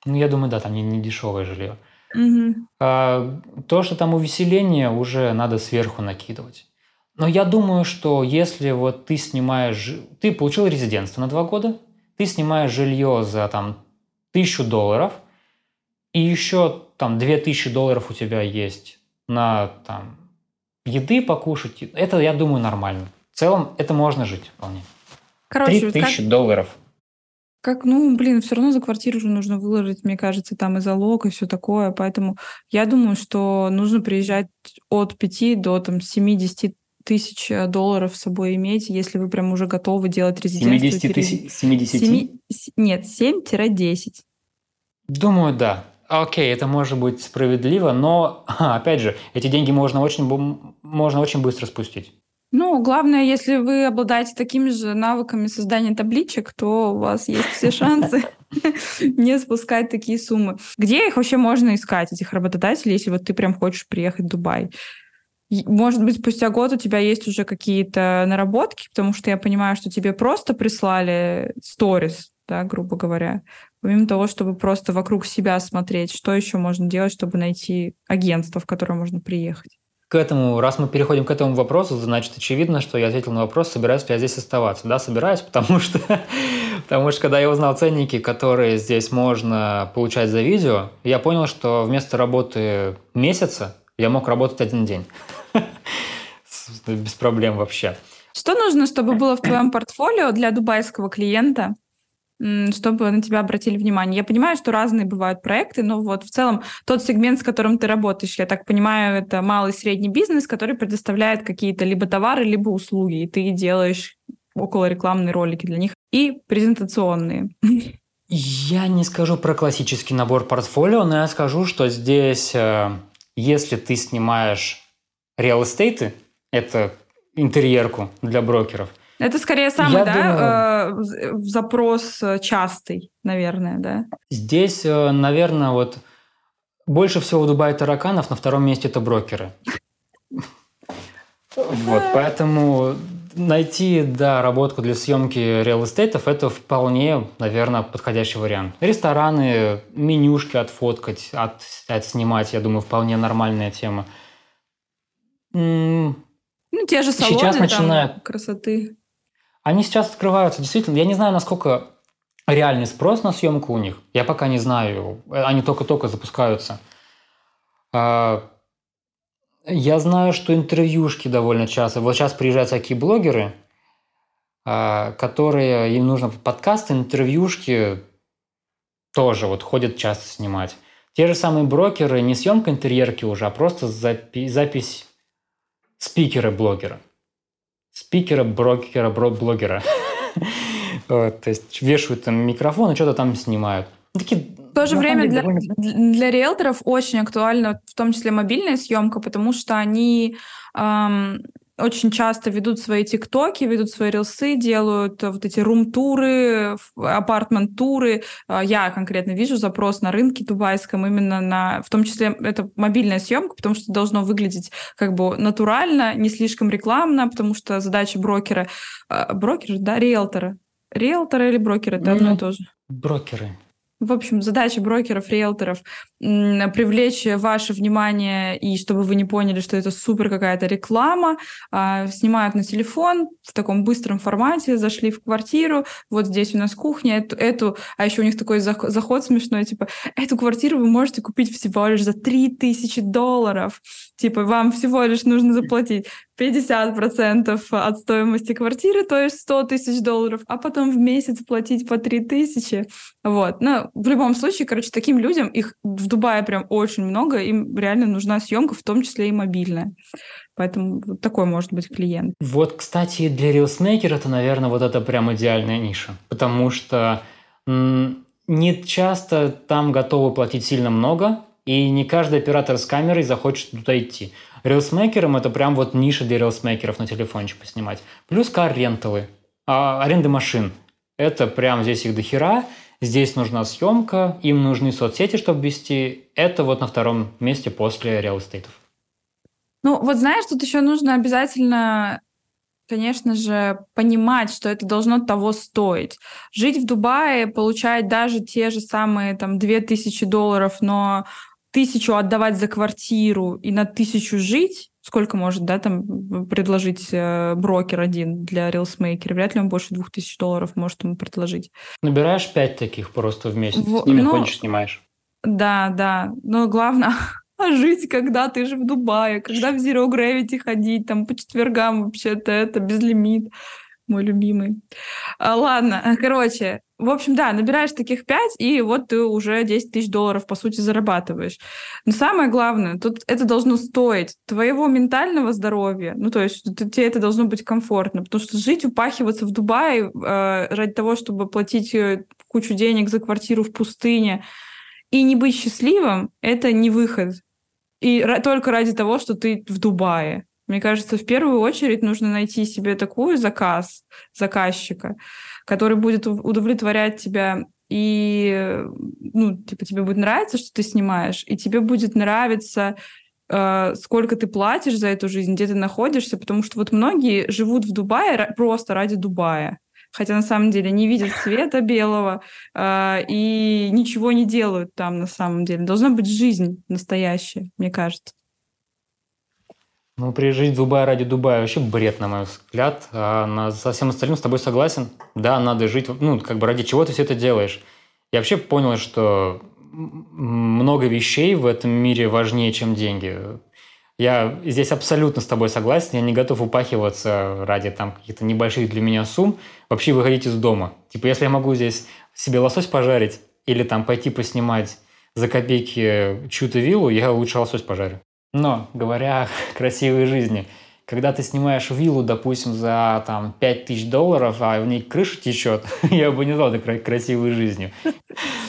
Ну, я думаю, да, там не, не дешевое жилье. Угу. А, то, что там увеселение, уже надо сверху накидывать. Но я думаю, что если вот ты снимаешь... Ты получил резидентство на два года, ты снимаешь жилье за там тысячу долларов, и еще там две тысячи долларов у тебя есть на там, еды покушать, это, я думаю, нормально. В целом, это можно жить вполне. Короче, Три тысячи как... долларов. Как, ну, блин, все равно за квартиру же нужно выложить, мне кажется, там и залог, и все такое. Поэтому я думаю, что нужно приезжать от 5 до там, 70 тысяч э, долларов с собой иметь, если вы прям уже готовы делать резидентство. 70 тысяч? 70? 7, нет, 7-10. Думаю, да. Окей, это может быть справедливо, но, опять же, эти деньги можно очень, можно очень быстро спустить. Ну, главное, если вы обладаете такими же навыками создания табличек, то у вас есть все шансы не спускать такие суммы. Где их вообще можно искать, этих работодателей, если вот ты прям хочешь приехать в Дубай? Может быть, спустя год у тебя есть уже какие-то наработки, потому что я понимаю, что тебе просто прислали сторис, да, грубо говоря. Помимо того, чтобы просто вокруг себя смотреть, что еще можно делать, чтобы найти агентство, в которое можно приехать? К этому, раз мы переходим к этому вопросу, значит, очевидно, что я ответил на вопрос, собираюсь ли я здесь оставаться. Да, собираюсь, потому что, потому что когда я узнал ценники, которые здесь можно получать за видео, я понял, что вместо работы месяца я мог работать один день. Без проблем вообще. Что нужно, чтобы было в твоем портфолио для дубайского клиента, чтобы на тебя обратили внимание? Я понимаю, что разные бывают проекты, но вот в целом тот сегмент, с которым ты работаешь, я так понимаю, это малый и средний бизнес, который предоставляет какие-то либо товары, либо услуги, и ты делаешь около рекламные ролики для них и презентационные. Я не скажу про классический набор портфолио, но я скажу, что здесь, э, если ты снимаешь реал эстейты, это интерьерку для брокеров. Это скорее самый, я да, думаю, э, запрос э, частый, наверное, да? Здесь, наверное, вот больше всего в Дубае тараканов, на втором месте это брокеры. Вот, поэтому найти, да, работку для съемки реал эстейтов – это вполне, наверное, подходящий вариант. Рестораны, менюшки отфоткать, от, отснимать, я думаю, вполне нормальная тема. Ну, те же салоны сейчас начинают... красоты. Они сейчас открываются, действительно. Я не знаю, насколько реальный спрос на съемку у них. Я пока не знаю. Они только-только запускаются. А, я знаю, что интервьюшки довольно часто. Вот сейчас приезжают всякие блогеры, а, которые им нужно подкасты, интервьюшки тоже вот ходят часто снимать. Те же самые брокеры, не съемка интерьерки уже, а просто запи- запись спикера-блогера. Спикера, брокера, блогера. То есть вешают там микрофон и что-то там снимают. Такие в то же время для, для риэлторов очень актуальна в том числе мобильная съемка, потому что они эм, очень часто ведут свои тиктоки, ведут свои рилсы, делают вот эти рум-туры, апартмент-туры. А, я конкретно вижу запрос на рынке дубайском именно на, в том числе это мобильная съемка, потому что должно выглядеть как бы натурально, не слишком рекламно, потому что задача брокера, а, брокера, да, риэлтора, риэлтора или брокера, это mm-hmm. одно и то же. Брокеры. В общем, задача брокеров, риэлторов привлечь ваше внимание и чтобы вы не поняли, что это супер какая-то реклама. А, снимают на телефон в таком быстром формате, зашли в квартиру, вот здесь у нас кухня, эту, эту а еще у них такой заход смешной, типа, эту квартиру вы можете купить всего лишь за 3000 долларов. Типа, вам всего лишь нужно заплатить 50% от стоимости квартиры, то есть 100 тысяч долларов, а потом в месяц платить по 3 тысячи. Вот. Но в любом случае, короче, таким людям, их в Дубае прям очень много, им реально нужна съемка, в том числе и мобильная. Поэтому вот такой может быть клиент. Вот, кстати, для рилсмейкера это, наверное, вот это прям идеальная ниша. Потому что не часто там готовы платить сильно много, и не каждый оператор с камерой захочет туда идти. Рилсмейкерам это прям вот ниша для рилсмейкеров на телефончик поснимать. Плюс кар-ренталы, а, аренды машин. Это прям здесь их дохера. Здесь нужна съемка, им нужны соцсети, чтобы вести. Это вот на втором месте после реал-эстейтов. Ну, вот знаешь, тут еще нужно обязательно конечно же, понимать, что это должно того стоить. Жить в Дубае, получать даже те же самые там 2000 долларов, но тысячу отдавать за квартиру и на тысячу жить, сколько может, да, там предложить э, брокер один для рилсмейкера? Вряд ли он больше двух тысяч долларов может ему предложить. Набираешь пять таких просто в месяц, в, с ними ну, ходишь, снимаешь. Да, да. Но главное жить, когда ты же в Дубае, когда в Zero Gravity ходить, там по четвергам вообще-то это безлимит мой любимый. А, ладно, короче, в общем, да, набираешь таких 5, и вот ты уже 10 тысяч долларов, по сути, зарабатываешь. Но самое главное, тут это должно стоить твоего ментального здоровья, ну, то есть тебе это должно быть комфортно, потому что жить, упахиваться в Дубае э, ради того, чтобы платить э, кучу денег за квартиру в пустыне и не быть счастливым, это не выход. И только ради того, что ты в Дубае. Мне кажется, в первую очередь нужно найти себе такую заказ, заказчика, который будет удовлетворять тебя и, ну, типа, тебе будет нравиться, что ты снимаешь, и тебе будет нравиться, э, сколько ты платишь за эту жизнь, где ты находишься, потому что вот многие живут в Дубае просто ради Дубая хотя на самом деле не видят света белого э, и ничего не делают там на самом деле. Должна быть жизнь настоящая, мне кажется. Ну, приезжать в Дубай ради Дубая вообще бред, на мой взгляд. А на, со всем остальным с тобой согласен. Да, надо жить, ну, как бы ради чего ты все это делаешь. Я вообще понял, что много вещей в этом мире важнее, чем деньги. Я здесь абсолютно с тобой согласен. Я не готов упахиваться ради там каких-то небольших для меня сумм. Вообще выходить из дома. Типа, если я могу здесь себе лосось пожарить или там пойти поснимать за копейки чью-то виллу, я лучше лосось пожарю. Но, говоря о красивой жизни, когда ты снимаешь виллу, допустим, за там 5 тысяч долларов, а в ней крыша течет, я бы не назвал это красивой жизнью.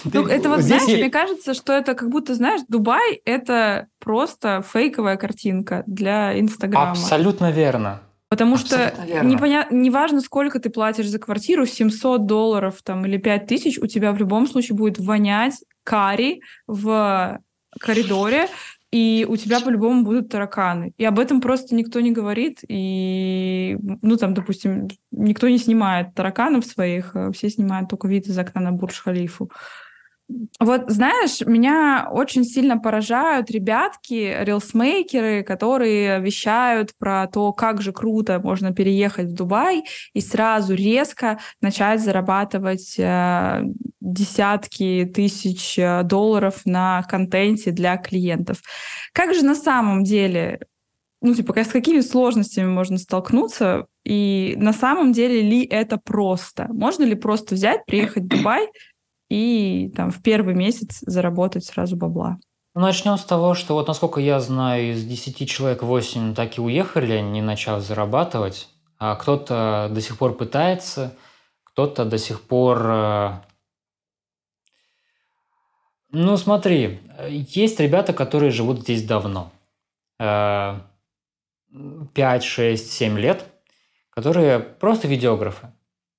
Ну, это вот, знаешь, мне кажется, что это как будто, знаешь, Дубай — это просто фейковая картинка для Инстаграма. Абсолютно верно. Потому Абсолютно что непонятно, неважно, сколько ты платишь за квартиру, 700 долларов там, или 5 тысяч, у тебя в любом случае будет вонять карри в коридоре, и у тебя по-любому будут тараканы. И об этом просто никто не говорит. И, ну, там, допустим, никто не снимает тараканов своих, а все снимают только вид из окна на Бурдж-Халифу. Вот, знаешь, меня очень сильно поражают ребятки, рилсмейкеры, которые вещают про то, как же круто можно переехать в Дубай и сразу резко начать зарабатывать э, десятки тысяч э, долларов на контенте для клиентов. Как же на самом деле ну, типа, с какими сложностями можно столкнуться, и на самом деле ли это просто? Можно ли просто взять, приехать в Дубай, и там в первый месяц заработать сразу бабла. Ну, начнем с того, что вот насколько я знаю, из 10 человек 8 так и уехали, не начав зарабатывать. А кто-то до сих пор пытается, кто-то до сих пор... Э, ну, смотри, есть ребята, которые живут здесь давно. 5, 6, 7 лет, которые просто видеографы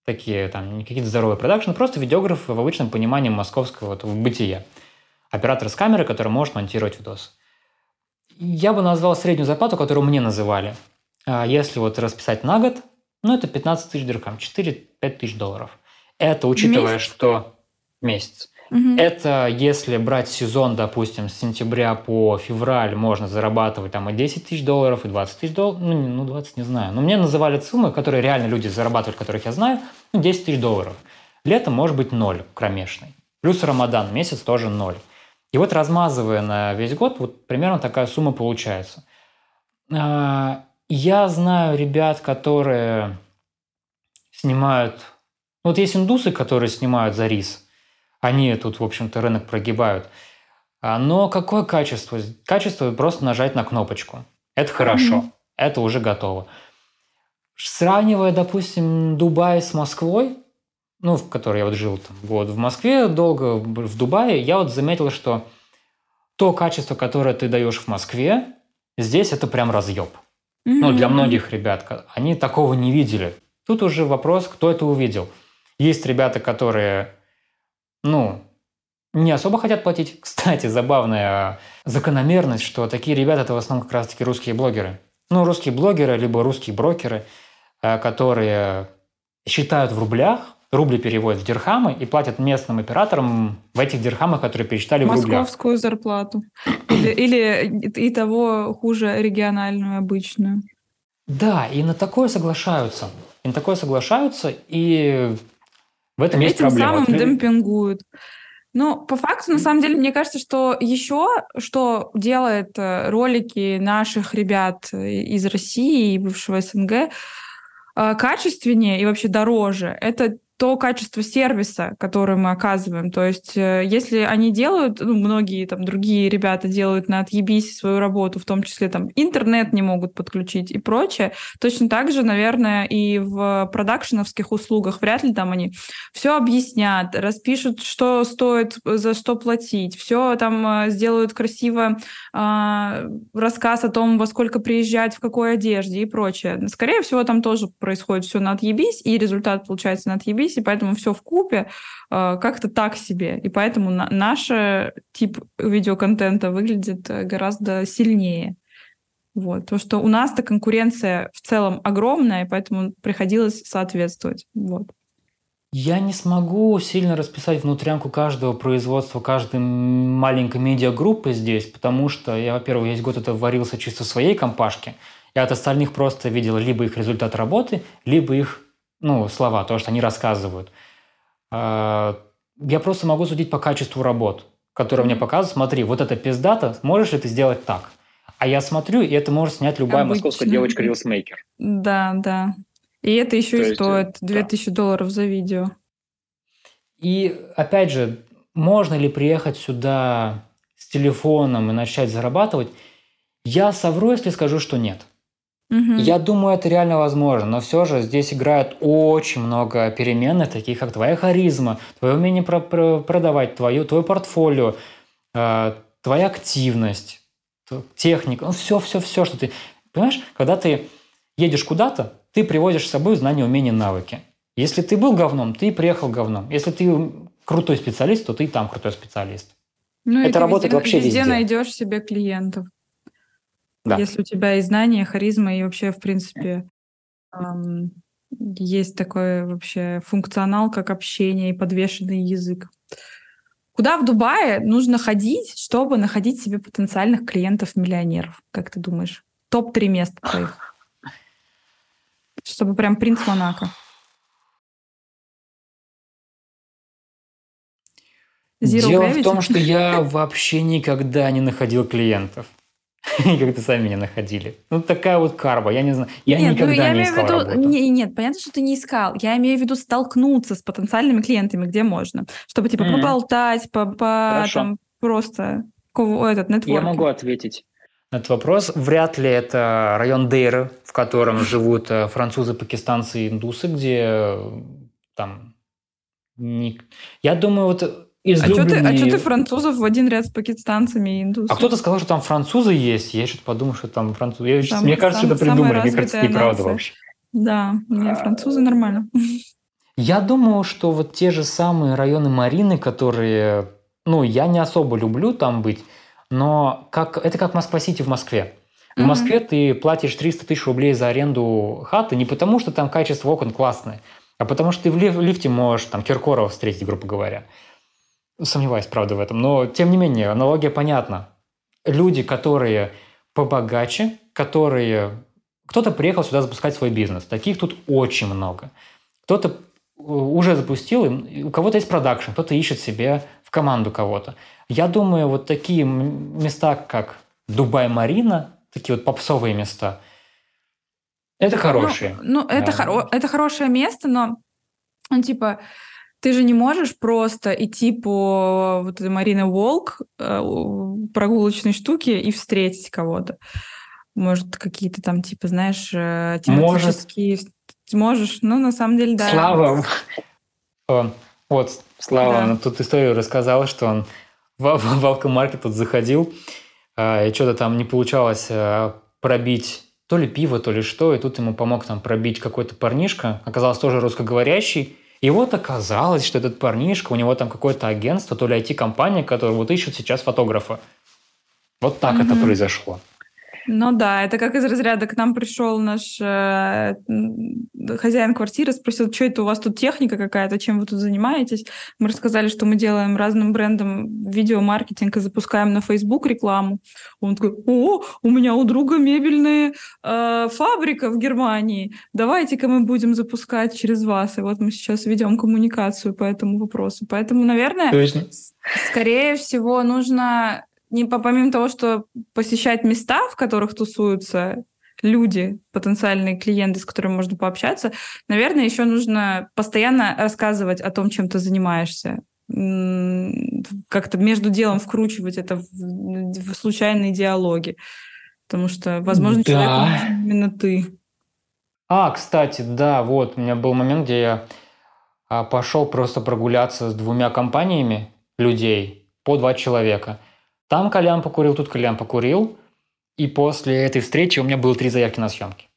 такие там не какие-то здоровые продакшны, просто видеограф в обычном понимании московского вот, бытия. Оператор с камерой, который может монтировать видосы. Я бы назвал среднюю зарплату, которую мне называли. А если вот расписать на год, ну, это 15 тысяч дирхам, 4-5 тысяч долларов. Это учитывая, месяц? что месяц. Угу. Это если брать сезон, допустим, с сентября по февраль можно зарабатывать там и 10 тысяч долларов, и 20 тысяч долларов. Ну, ну, 20 не знаю. Но мне называли суммы, которые реально люди зарабатывают, которых я знаю, ну, 10 тысяч долларов. Летом может быть ноль кромешный. Плюс Рамадан, месяц тоже ноль. И вот размазывая на весь год, вот примерно такая сумма получается. А, я знаю ребят, которые снимают... Вот есть индусы, которые снимают за рис – они тут, в общем-то, рынок прогибают. А, но какое качество? Качество просто нажать на кнопочку. Это хорошо, mm-hmm. это уже готово. Сравнивая, допустим, Дубай с Москвой, ну, в которой я вот жил там год в Москве, долго в Дубае, я вот заметил, что то качество, которое ты даешь в Москве, здесь это прям разъеб. Mm-hmm. Ну, для многих ребят, они такого не видели. Тут уже вопрос, кто это увидел. Есть ребята, которые ну, не особо хотят платить. Кстати, забавная закономерность, что такие ребята – это в основном как раз-таки русские блогеры. Ну, русские блогеры, либо русские брокеры, э, которые считают в рублях, рубли переводят в дирхамы и платят местным операторам в этих дирхамах, которые пересчитали в рублях. Московскую зарплату. Или, или и того хуже региональную, обычную. Да, и на такое соглашаются. И на такое соглашаются, и в этом есть Этим проблема. самым демпингуют. Ну, по факту, на самом деле, мне кажется, что еще, что делает э, ролики наших ребят из России и бывшего СНГ, э, качественнее и вообще дороже, это то качество сервиса, которое мы оказываем. То есть, э, если они делают, ну, многие там другие ребята делают на отъебись свою работу, в том числе там интернет не могут подключить и прочее, точно так же, наверное, и в продакшеновских услугах вряд ли там они все объяснят, распишут, что стоит за что платить, все там э, сделают красиво э, рассказ о том, во сколько приезжать, в какой одежде и прочее. Скорее всего, там тоже происходит все на отъебись, и результат получается на отъебись, и поэтому все в купе э, как-то так себе. И поэтому на, наш тип видеоконтента выглядит э, гораздо сильнее. Вот. То, что у нас-то конкуренция в целом огромная, и поэтому приходилось соответствовать. Вот. Я не смогу сильно расписать внутрянку каждого производства, каждой маленькой медиагруппы здесь, потому что я, во-первых, весь год это варился чисто в своей компашке. Я от остальных просто видел либо их результат работы, либо их ну, слова, то, что они рассказывают. А, я просто могу судить по качеству работ, которые мне показывают. Смотри, вот это пиздата, можешь ли ты сделать так? А я смотрю, и это может снять любая Обычно. московская девочка-рилсмейкер. Да, да. И это еще то и есть, стоит 2000 да. долларов за видео. И опять же, можно ли приехать сюда с телефоном и начать зарабатывать? Я совру, если скажу, что нет. Угу. Я думаю, это реально возможно, но все же здесь играет очень много переменных, таких как твоя харизма, твое умение про про продавать, твое, твое портфолио, э, твоя активность, техника, ну все-все-все, что ты... Понимаешь, когда ты едешь куда-то, ты приводишь с собой знания, умения, навыки. Если ты был говном, ты приехал говном. Если ты крутой специалист, то ты там крутой специалист. Ну, это работает везде, вообще везде. Везде найдешь себе клиентов. Да. Если у тебя и знания, харизма, и вообще, в принципе, эм, есть такой вообще функционал, как общение и подвешенный язык. Куда в Дубае нужно ходить, чтобы находить себе потенциальных клиентов-миллионеров? Как ты думаешь? Топ-3 места твоих. Чтобы прям принц Монако. Zero Дело Gravity? в том, что я вообще никогда не находил клиентов. Как-то сами не находили. Ну, такая вот карма, я не знаю. Я нет, никогда ну, я не искал виду, работу. Не, нет, понятно, что ты не искал. Я имею в виду столкнуться с потенциальными клиентами, где можно. Чтобы, типа, mm. поболтать, по, по там, просто этот нетворк. Я могу ответить. Этот вопрос. Вряд ли это район Дейры, в котором живут э, французы, пакистанцы и индусы, где э, там... Не... Я думаю, вот излюбленные... А что ты, а ты французов в один ряд с пакистанцами и индусами? А кто-то сказал, что там французы есть. Я что-то подумал, что там французы. Я, сам, мне кажется, сам, это придумали. Мне кажется, это неправда вообще. Да, не, французы нормально. Я думаю, что вот те же самые районы Марины, которые, ну, я не особо люблю там быть, но как, это как Москва-Сити в Москве. В mm-hmm. Москве ты платишь 300 тысяч рублей за аренду хаты не потому, что там качество окон классное, а потому что ты в лифте можешь там Киркорова встретить, грубо говоря. Сомневаюсь, правда, в этом. Но, тем не менее, аналогия понятна. Люди, которые побогаче, которые... Кто-то приехал сюда запускать свой бизнес. Таких тут очень много. Кто-то э, уже запустил, у кого-то есть продакшн, кто-то ищет себе в команду кого-то. Я думаю, вот такие места, как Дубай-Марина, такие вот попсовые места, это хорошие. Ну, ну это, хоро- это хорошее место, но ну, типа ты же не можешь просто идти по вот этой Марина Волк э, прогулочной штуке и встретить кого-то. Может, какие-то там, типа, знаешь, э, тематические... Может. Можешь, ну, на самом деле, да. Слава! Он, вот, Слава, да. тут историю рассказал, что он в, в алкомаркет тут заходил, э, и что-то там не получалось пробить то ли пиво, то ли что, и тут ему помог там пробить какой-то парнишка, оказался тоже русскоговорящий, и вот оказалось, что этот парнишка, у него там какое-то агентство, то ли IT-компания, которая вот ищет сейчас фотографа. Вот так mm-hmm. это произошло. Ну да, это как из разряда к нам пришел наш э, хозяин квартиры, спросил, что это у вас тут техника какая-то, чем вы тут занимаетесь. Мы рассказали, что мы делаем разным брендам видеомаркетинг и запускаем на Facebook рекламу. Он такой, о, у меня у друга мебельная э, фабрика в Германии, давайте-ка мы будем запускать через вас. И вот мы сейчас ведем коммуникацию по этому вопросу. Поэтому, наверное, Точно. скорее всего, нужно не помимо того, что посещать места, в которых тусуются люди, потенциальные клиенты, с которыми можно пообщаться, наверное, еще нужно постоянно рассказывать о том, чем ты занимаешься как-то между делом вкручивать это в, в случайные диалоги. Потому что, возможно, да. человек именно ты. А, кстати, да, вот у меня был момент, где я а, пошел просто прогуляться с двумя компаниями людей по два человека – там Колян покурил, тут Колян покурил. И после этой встречи у меня было три заявки на съемки.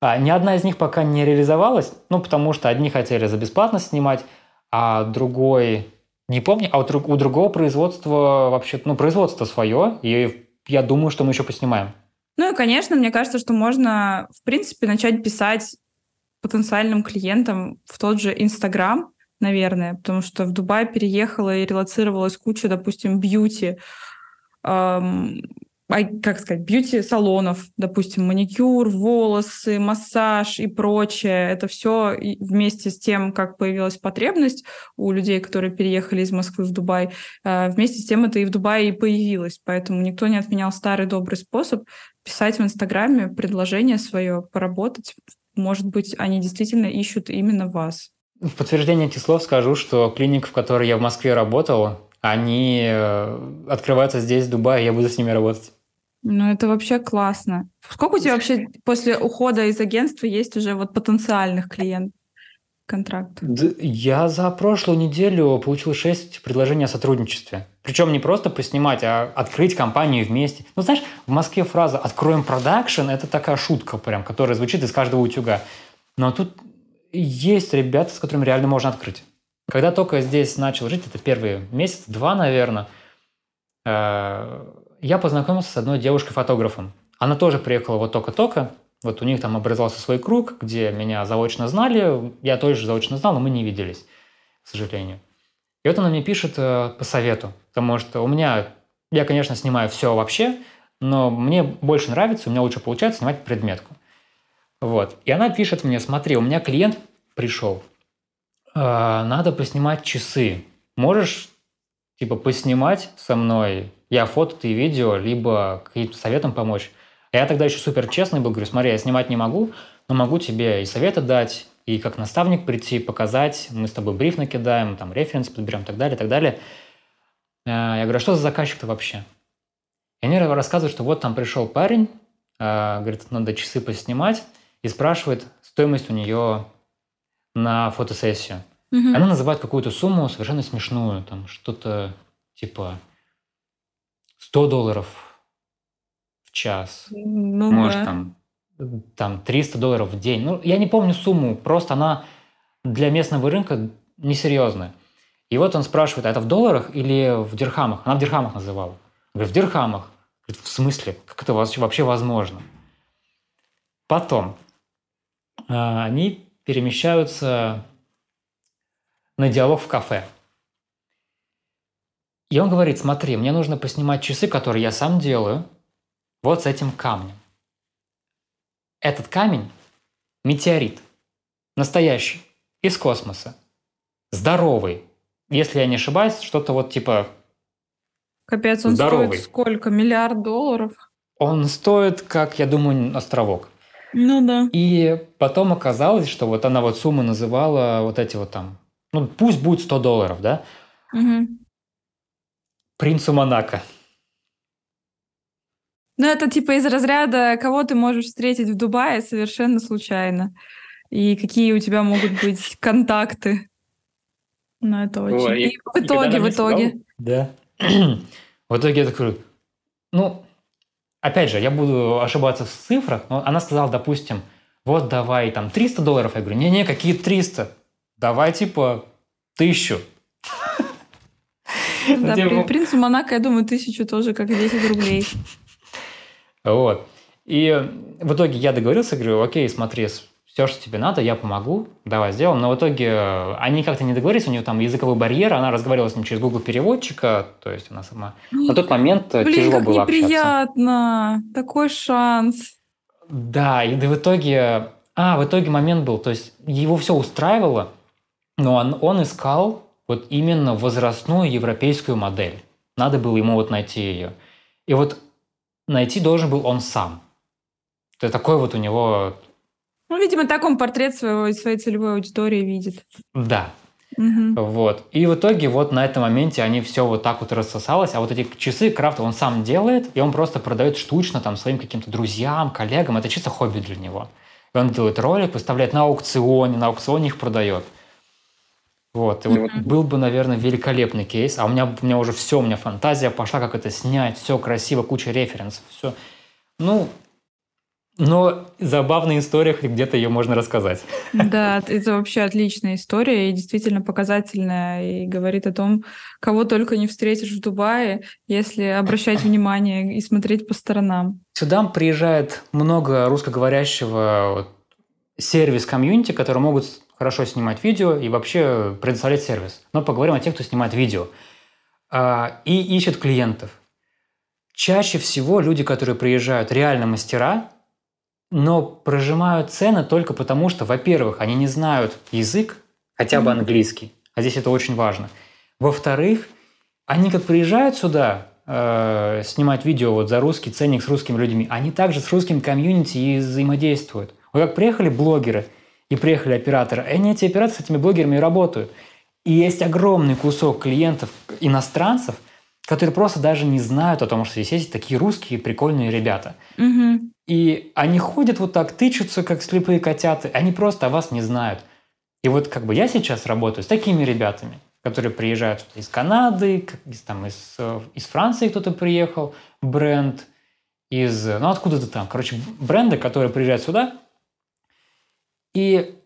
А, ни одна из них пока не реализовалась, ну, потому что одни хотели за бесплатно снимать, а другой, не помню, а у, у другого производства вообще, ну, производство свое, и я думаю, что мы еще поснимаем. Ну и, конечно, мне кажется, что можно, в принципе, начать писать потенциальным клиентам в тот же Инстаграм, наверное, потому что в Дубай переехала и релацировалась куча, допустим, бьюти как сказать, бьюти-салонов, допустим, маникюр, волосы, массаж и прочее. Это все вместе с тем, как появилась потребность у людей, которые переехали из Москвы в Дубай, а, вместе с тем это и в Дубае и появилось. Поэтому никто не отменял старый добрый способ писать в Инстаграме предложение свое, поработать. Может быть, они действительно ищут именно вас. В подтверждение этих слов скажу, что клиника, в которой я в Москве работал, они э, открываются здесь, в Дубае, я буду с ними работать. Ну, это вообще классно. Сколько у тебя вообще после ухода из агентства есть уже вот потенциальных клиентов? контракт? Я за прошлую неделю получил 6 предложений о сотрудничестве. Причем не просто поснимать, а открыть компанию вместе. Ну, знаешь, в Москве фраза «откроем продакшн» — это такая шутка прям, которая звучит из каждого утюга. Но тут есть ребята, с которыми реально можно открыть. Когда только здесь начал жить, это первый месяц, два, наверное, э, я познакомился с одной девушкой-фотографом. Она тоже приехала вот только-только, вот у них там образовался свой круг, где меня заочно знали, я тоже заочно знал, но мы не виделись, к сожалению. И вот она мне пишет э, по совету, потому что у меня, я, конечно, снимаю все вообще, но мне больше нравится, у меня лучше получается снимать предметку. Вот. И она пишет мне, смотри, у меня клиент пришел, надо поснимать часы. Можешь, типа, поснимать со мной, я фото, ты видео, либо каким-то советом помочь. Я тогда еще супер честный был, говорю, смотри, я снимать не могу, но могу тебе и советы дать, и как наставник прийти, показать, мы с тобой бриф накидаем, там референс подберем, так далее, так далее. Э, я говорю, а что за заказчик-то вообще? И они рассказывают, что вот там пришел парень, э, говорит, надо часы поснимать, и спрашивает стоимость у нее на фотосессию. Угу. Она называет какую-то сумму совершенно смешную, там что-то типа 100 долларов час. Ну, Может, да. там, там 300 долларов в день. Ну, я не помню сумму, просто она для местного рынка несерьезная. И вот он спрашивает, а это в долларах или в дирхамах? Она в дирхамах называла. Говорит, в дирхамах. Говорит, в смысле? Как это вообще возможно? Потом э, они перемещаются на диалог в кафе. И он говорит, смотри, мне нужно поснимать часы, которые я сам делаю, вот с этим камнем. Этот камень – метеорит. Настоящий. Из космоса. Здоровый. Если я не ошибаюсь, что-то вот типа Капец, он здоровый. стоит сколько? Миллиард долларов? Он стоит, как, я думаю, островок. Ну да. И потом оказалось, что вот она вот сумму называла вот эти вот там, ну пусть будет 100 долларов, да? Угу. Принцу Монако. Ну, это типа из разряда, кого ты можешь встретить в Дубае совершенно случайно. И какие у тебя могут быть контакты. Ну, это очень... Ой, и в итоге, в итоге. Да. в итоге я такой, ну, опять же, я буду ошибаться в цифрах, но она сказала, допустим, вот давай там 300 долларов. Я говорю, не-не, какие 300? Давай типа тысячу. Да, при принцу Монако, я думаю, тысячу тоже как 10 рублей. Вот. И в итоге я договорился, говорю, окей, смотри, все, что тебе надо, я помогу, давай сделаем. Но в итоге э, они как-то не договорились, у нее там языковой барьер, она разговаривала с ним через Google переводчика, то есть она сама... На тот момент Блин, тяжело как было неприятно. общаться. Такой шанс. Да, и в итоге... А, в итоге момент был, то есть его все устраивало, но он, он искал вот именно возрастную европейскую модель. Надо было ему вот найти ее. И вот найти должен был он сам. Это такой вот у него... Ну, видимо, так он портрет своего, своей целевой аудитории видит. Да. Угу. Вот. И в итоге вот на этом моменте они все вот так вот рассосалось. А вот эти часы Крафт он сам делает, и он просто продает штучно там своим каким-то друзьям, коллегам. Это чисто хобби для него. И он делает ролик, выставляет на аукционе, на аукционе их продает. Вот, и вот был бы, наверное, великолепный кейс, а у меня, у меня уже все, у меня фантазия пошла, как это снять, все красиво, куча референсов, все. Ну, но забавная история, хоть где-то ее можно рассказать. Да, это вообще отличная история и действительно показательная, и говорит о том, кого только не встретишь в Дубае, если обращать внимание и смотреть по сторонам. Сюда приезжает много русскоговорящего сервис комьюнити, которые могут хорошо снимать видео и вообще предоставлять сервис. Но поговорим о тех, кто снимает видео а, и ищет клиентов. Чаще всего люди, которые приезжают, реально мастера, но прожимают цены только потому, что, во-первых, они не знают язык, хотя бы английский, а здесь это очень важно. Во-вторых, они как приезжают сюда э, снимать видео вот за русский ценник с русскими людьми, они также с русским комьюнити и взаимодействуют. Вот как приехали блогеры – и приехали операторы. И они, эти операторы, с этими блогерами работают. И есть огромный кусок клиентов, иностранцев, которые просто даже не знают о том, что здесь есть такие русские прикольные ребята. Мгм. И они ходят вот так, тычутся, как слепые котята, они просто о вас не знают. И вот как бы я сейчас работаю с такими ребятами, которые приезжают из Канады, из, там, из, э, из Франции кто-то приехал, бренд, из, ну откуда-то там, короче, бренды, которые приезжают сюда, и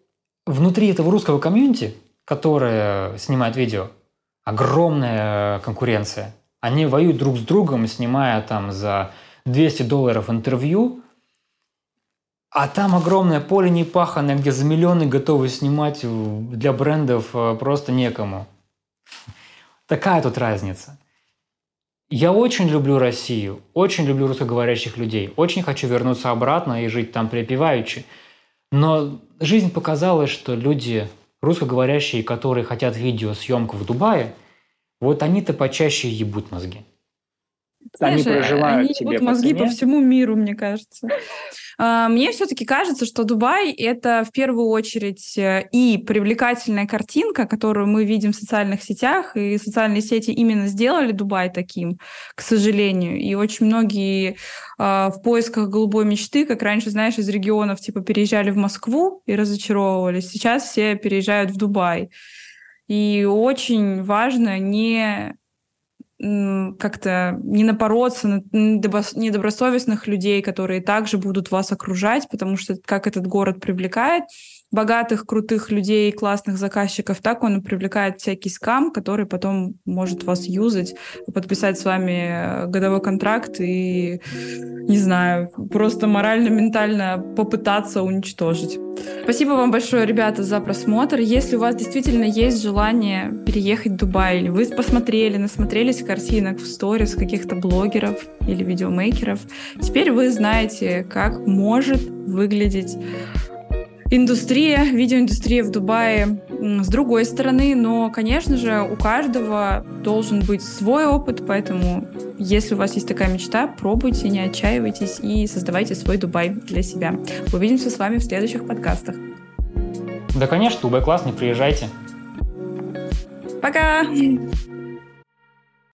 внутри этого русского комьюнити, которое снимает видео, огромная конкуренция. Они воюют друг с другом, снимая там за 200 долларов интервью, а там огромное поле непаханное, где за миллионы готовы снимать в- для брендов э, просто некому. Такая тут разница. Я очень люблю Россию, очень люблю русскоговорящих людей, очень хочу вернуться обратно и жить там припеваючи. Но жизнь показала, что люди русскоговорящие, которые хотят видеосъемку в Дубае, вот они-то почаще ебут мозги. Они Знаешь, проживают они тебе ебут по мозги по цене. всему миру, мне кажется. А, Мне все-таки кажется, что Дубай — это в первую очередь э, и привлекательная картинка, которую мы видим в социальных сетях, и социальные сети именно сделали Дубай таким, к сожалению. И очень многие а, в поисках голубой мечты, как раньше, знаешь, из регионов типа переезжали в Москву и разочаровывались. Сейчас все переезжают в Дубай. И очень важно не как-то не напороться на недобро- недобросовестных людей, которые также будут вас окружать, потому что как этот город привлекает богатых, крутых людей, классных заказчиков, так он привлекает всякий скам, который потом может вас юзать, подписать с вами э, годовой контракт и, не знаю, просто морально-ментально попытаться уничтожить. Спасибо вам большое, ребята, за просмотр. Если у вас действительно есть желание переехать в Дубай, или вы посмотрели, насмотрелись картинок в сторис каких-то блогеров или видеомейкеров, теперь вы знаете, как может выглядеть индустрия, видеоиндустрия в Дубае с другой стороны, но, конечно же, у каждого должен быть свой опыт, поэтому если у вас есть такая мечта, пробуйте, не отчаивайтесь и создавайте свой Дубай для себя. Увидимся с вами в следующих подкастах. Да, конечно, Дубай классный, приезжайте. Пока!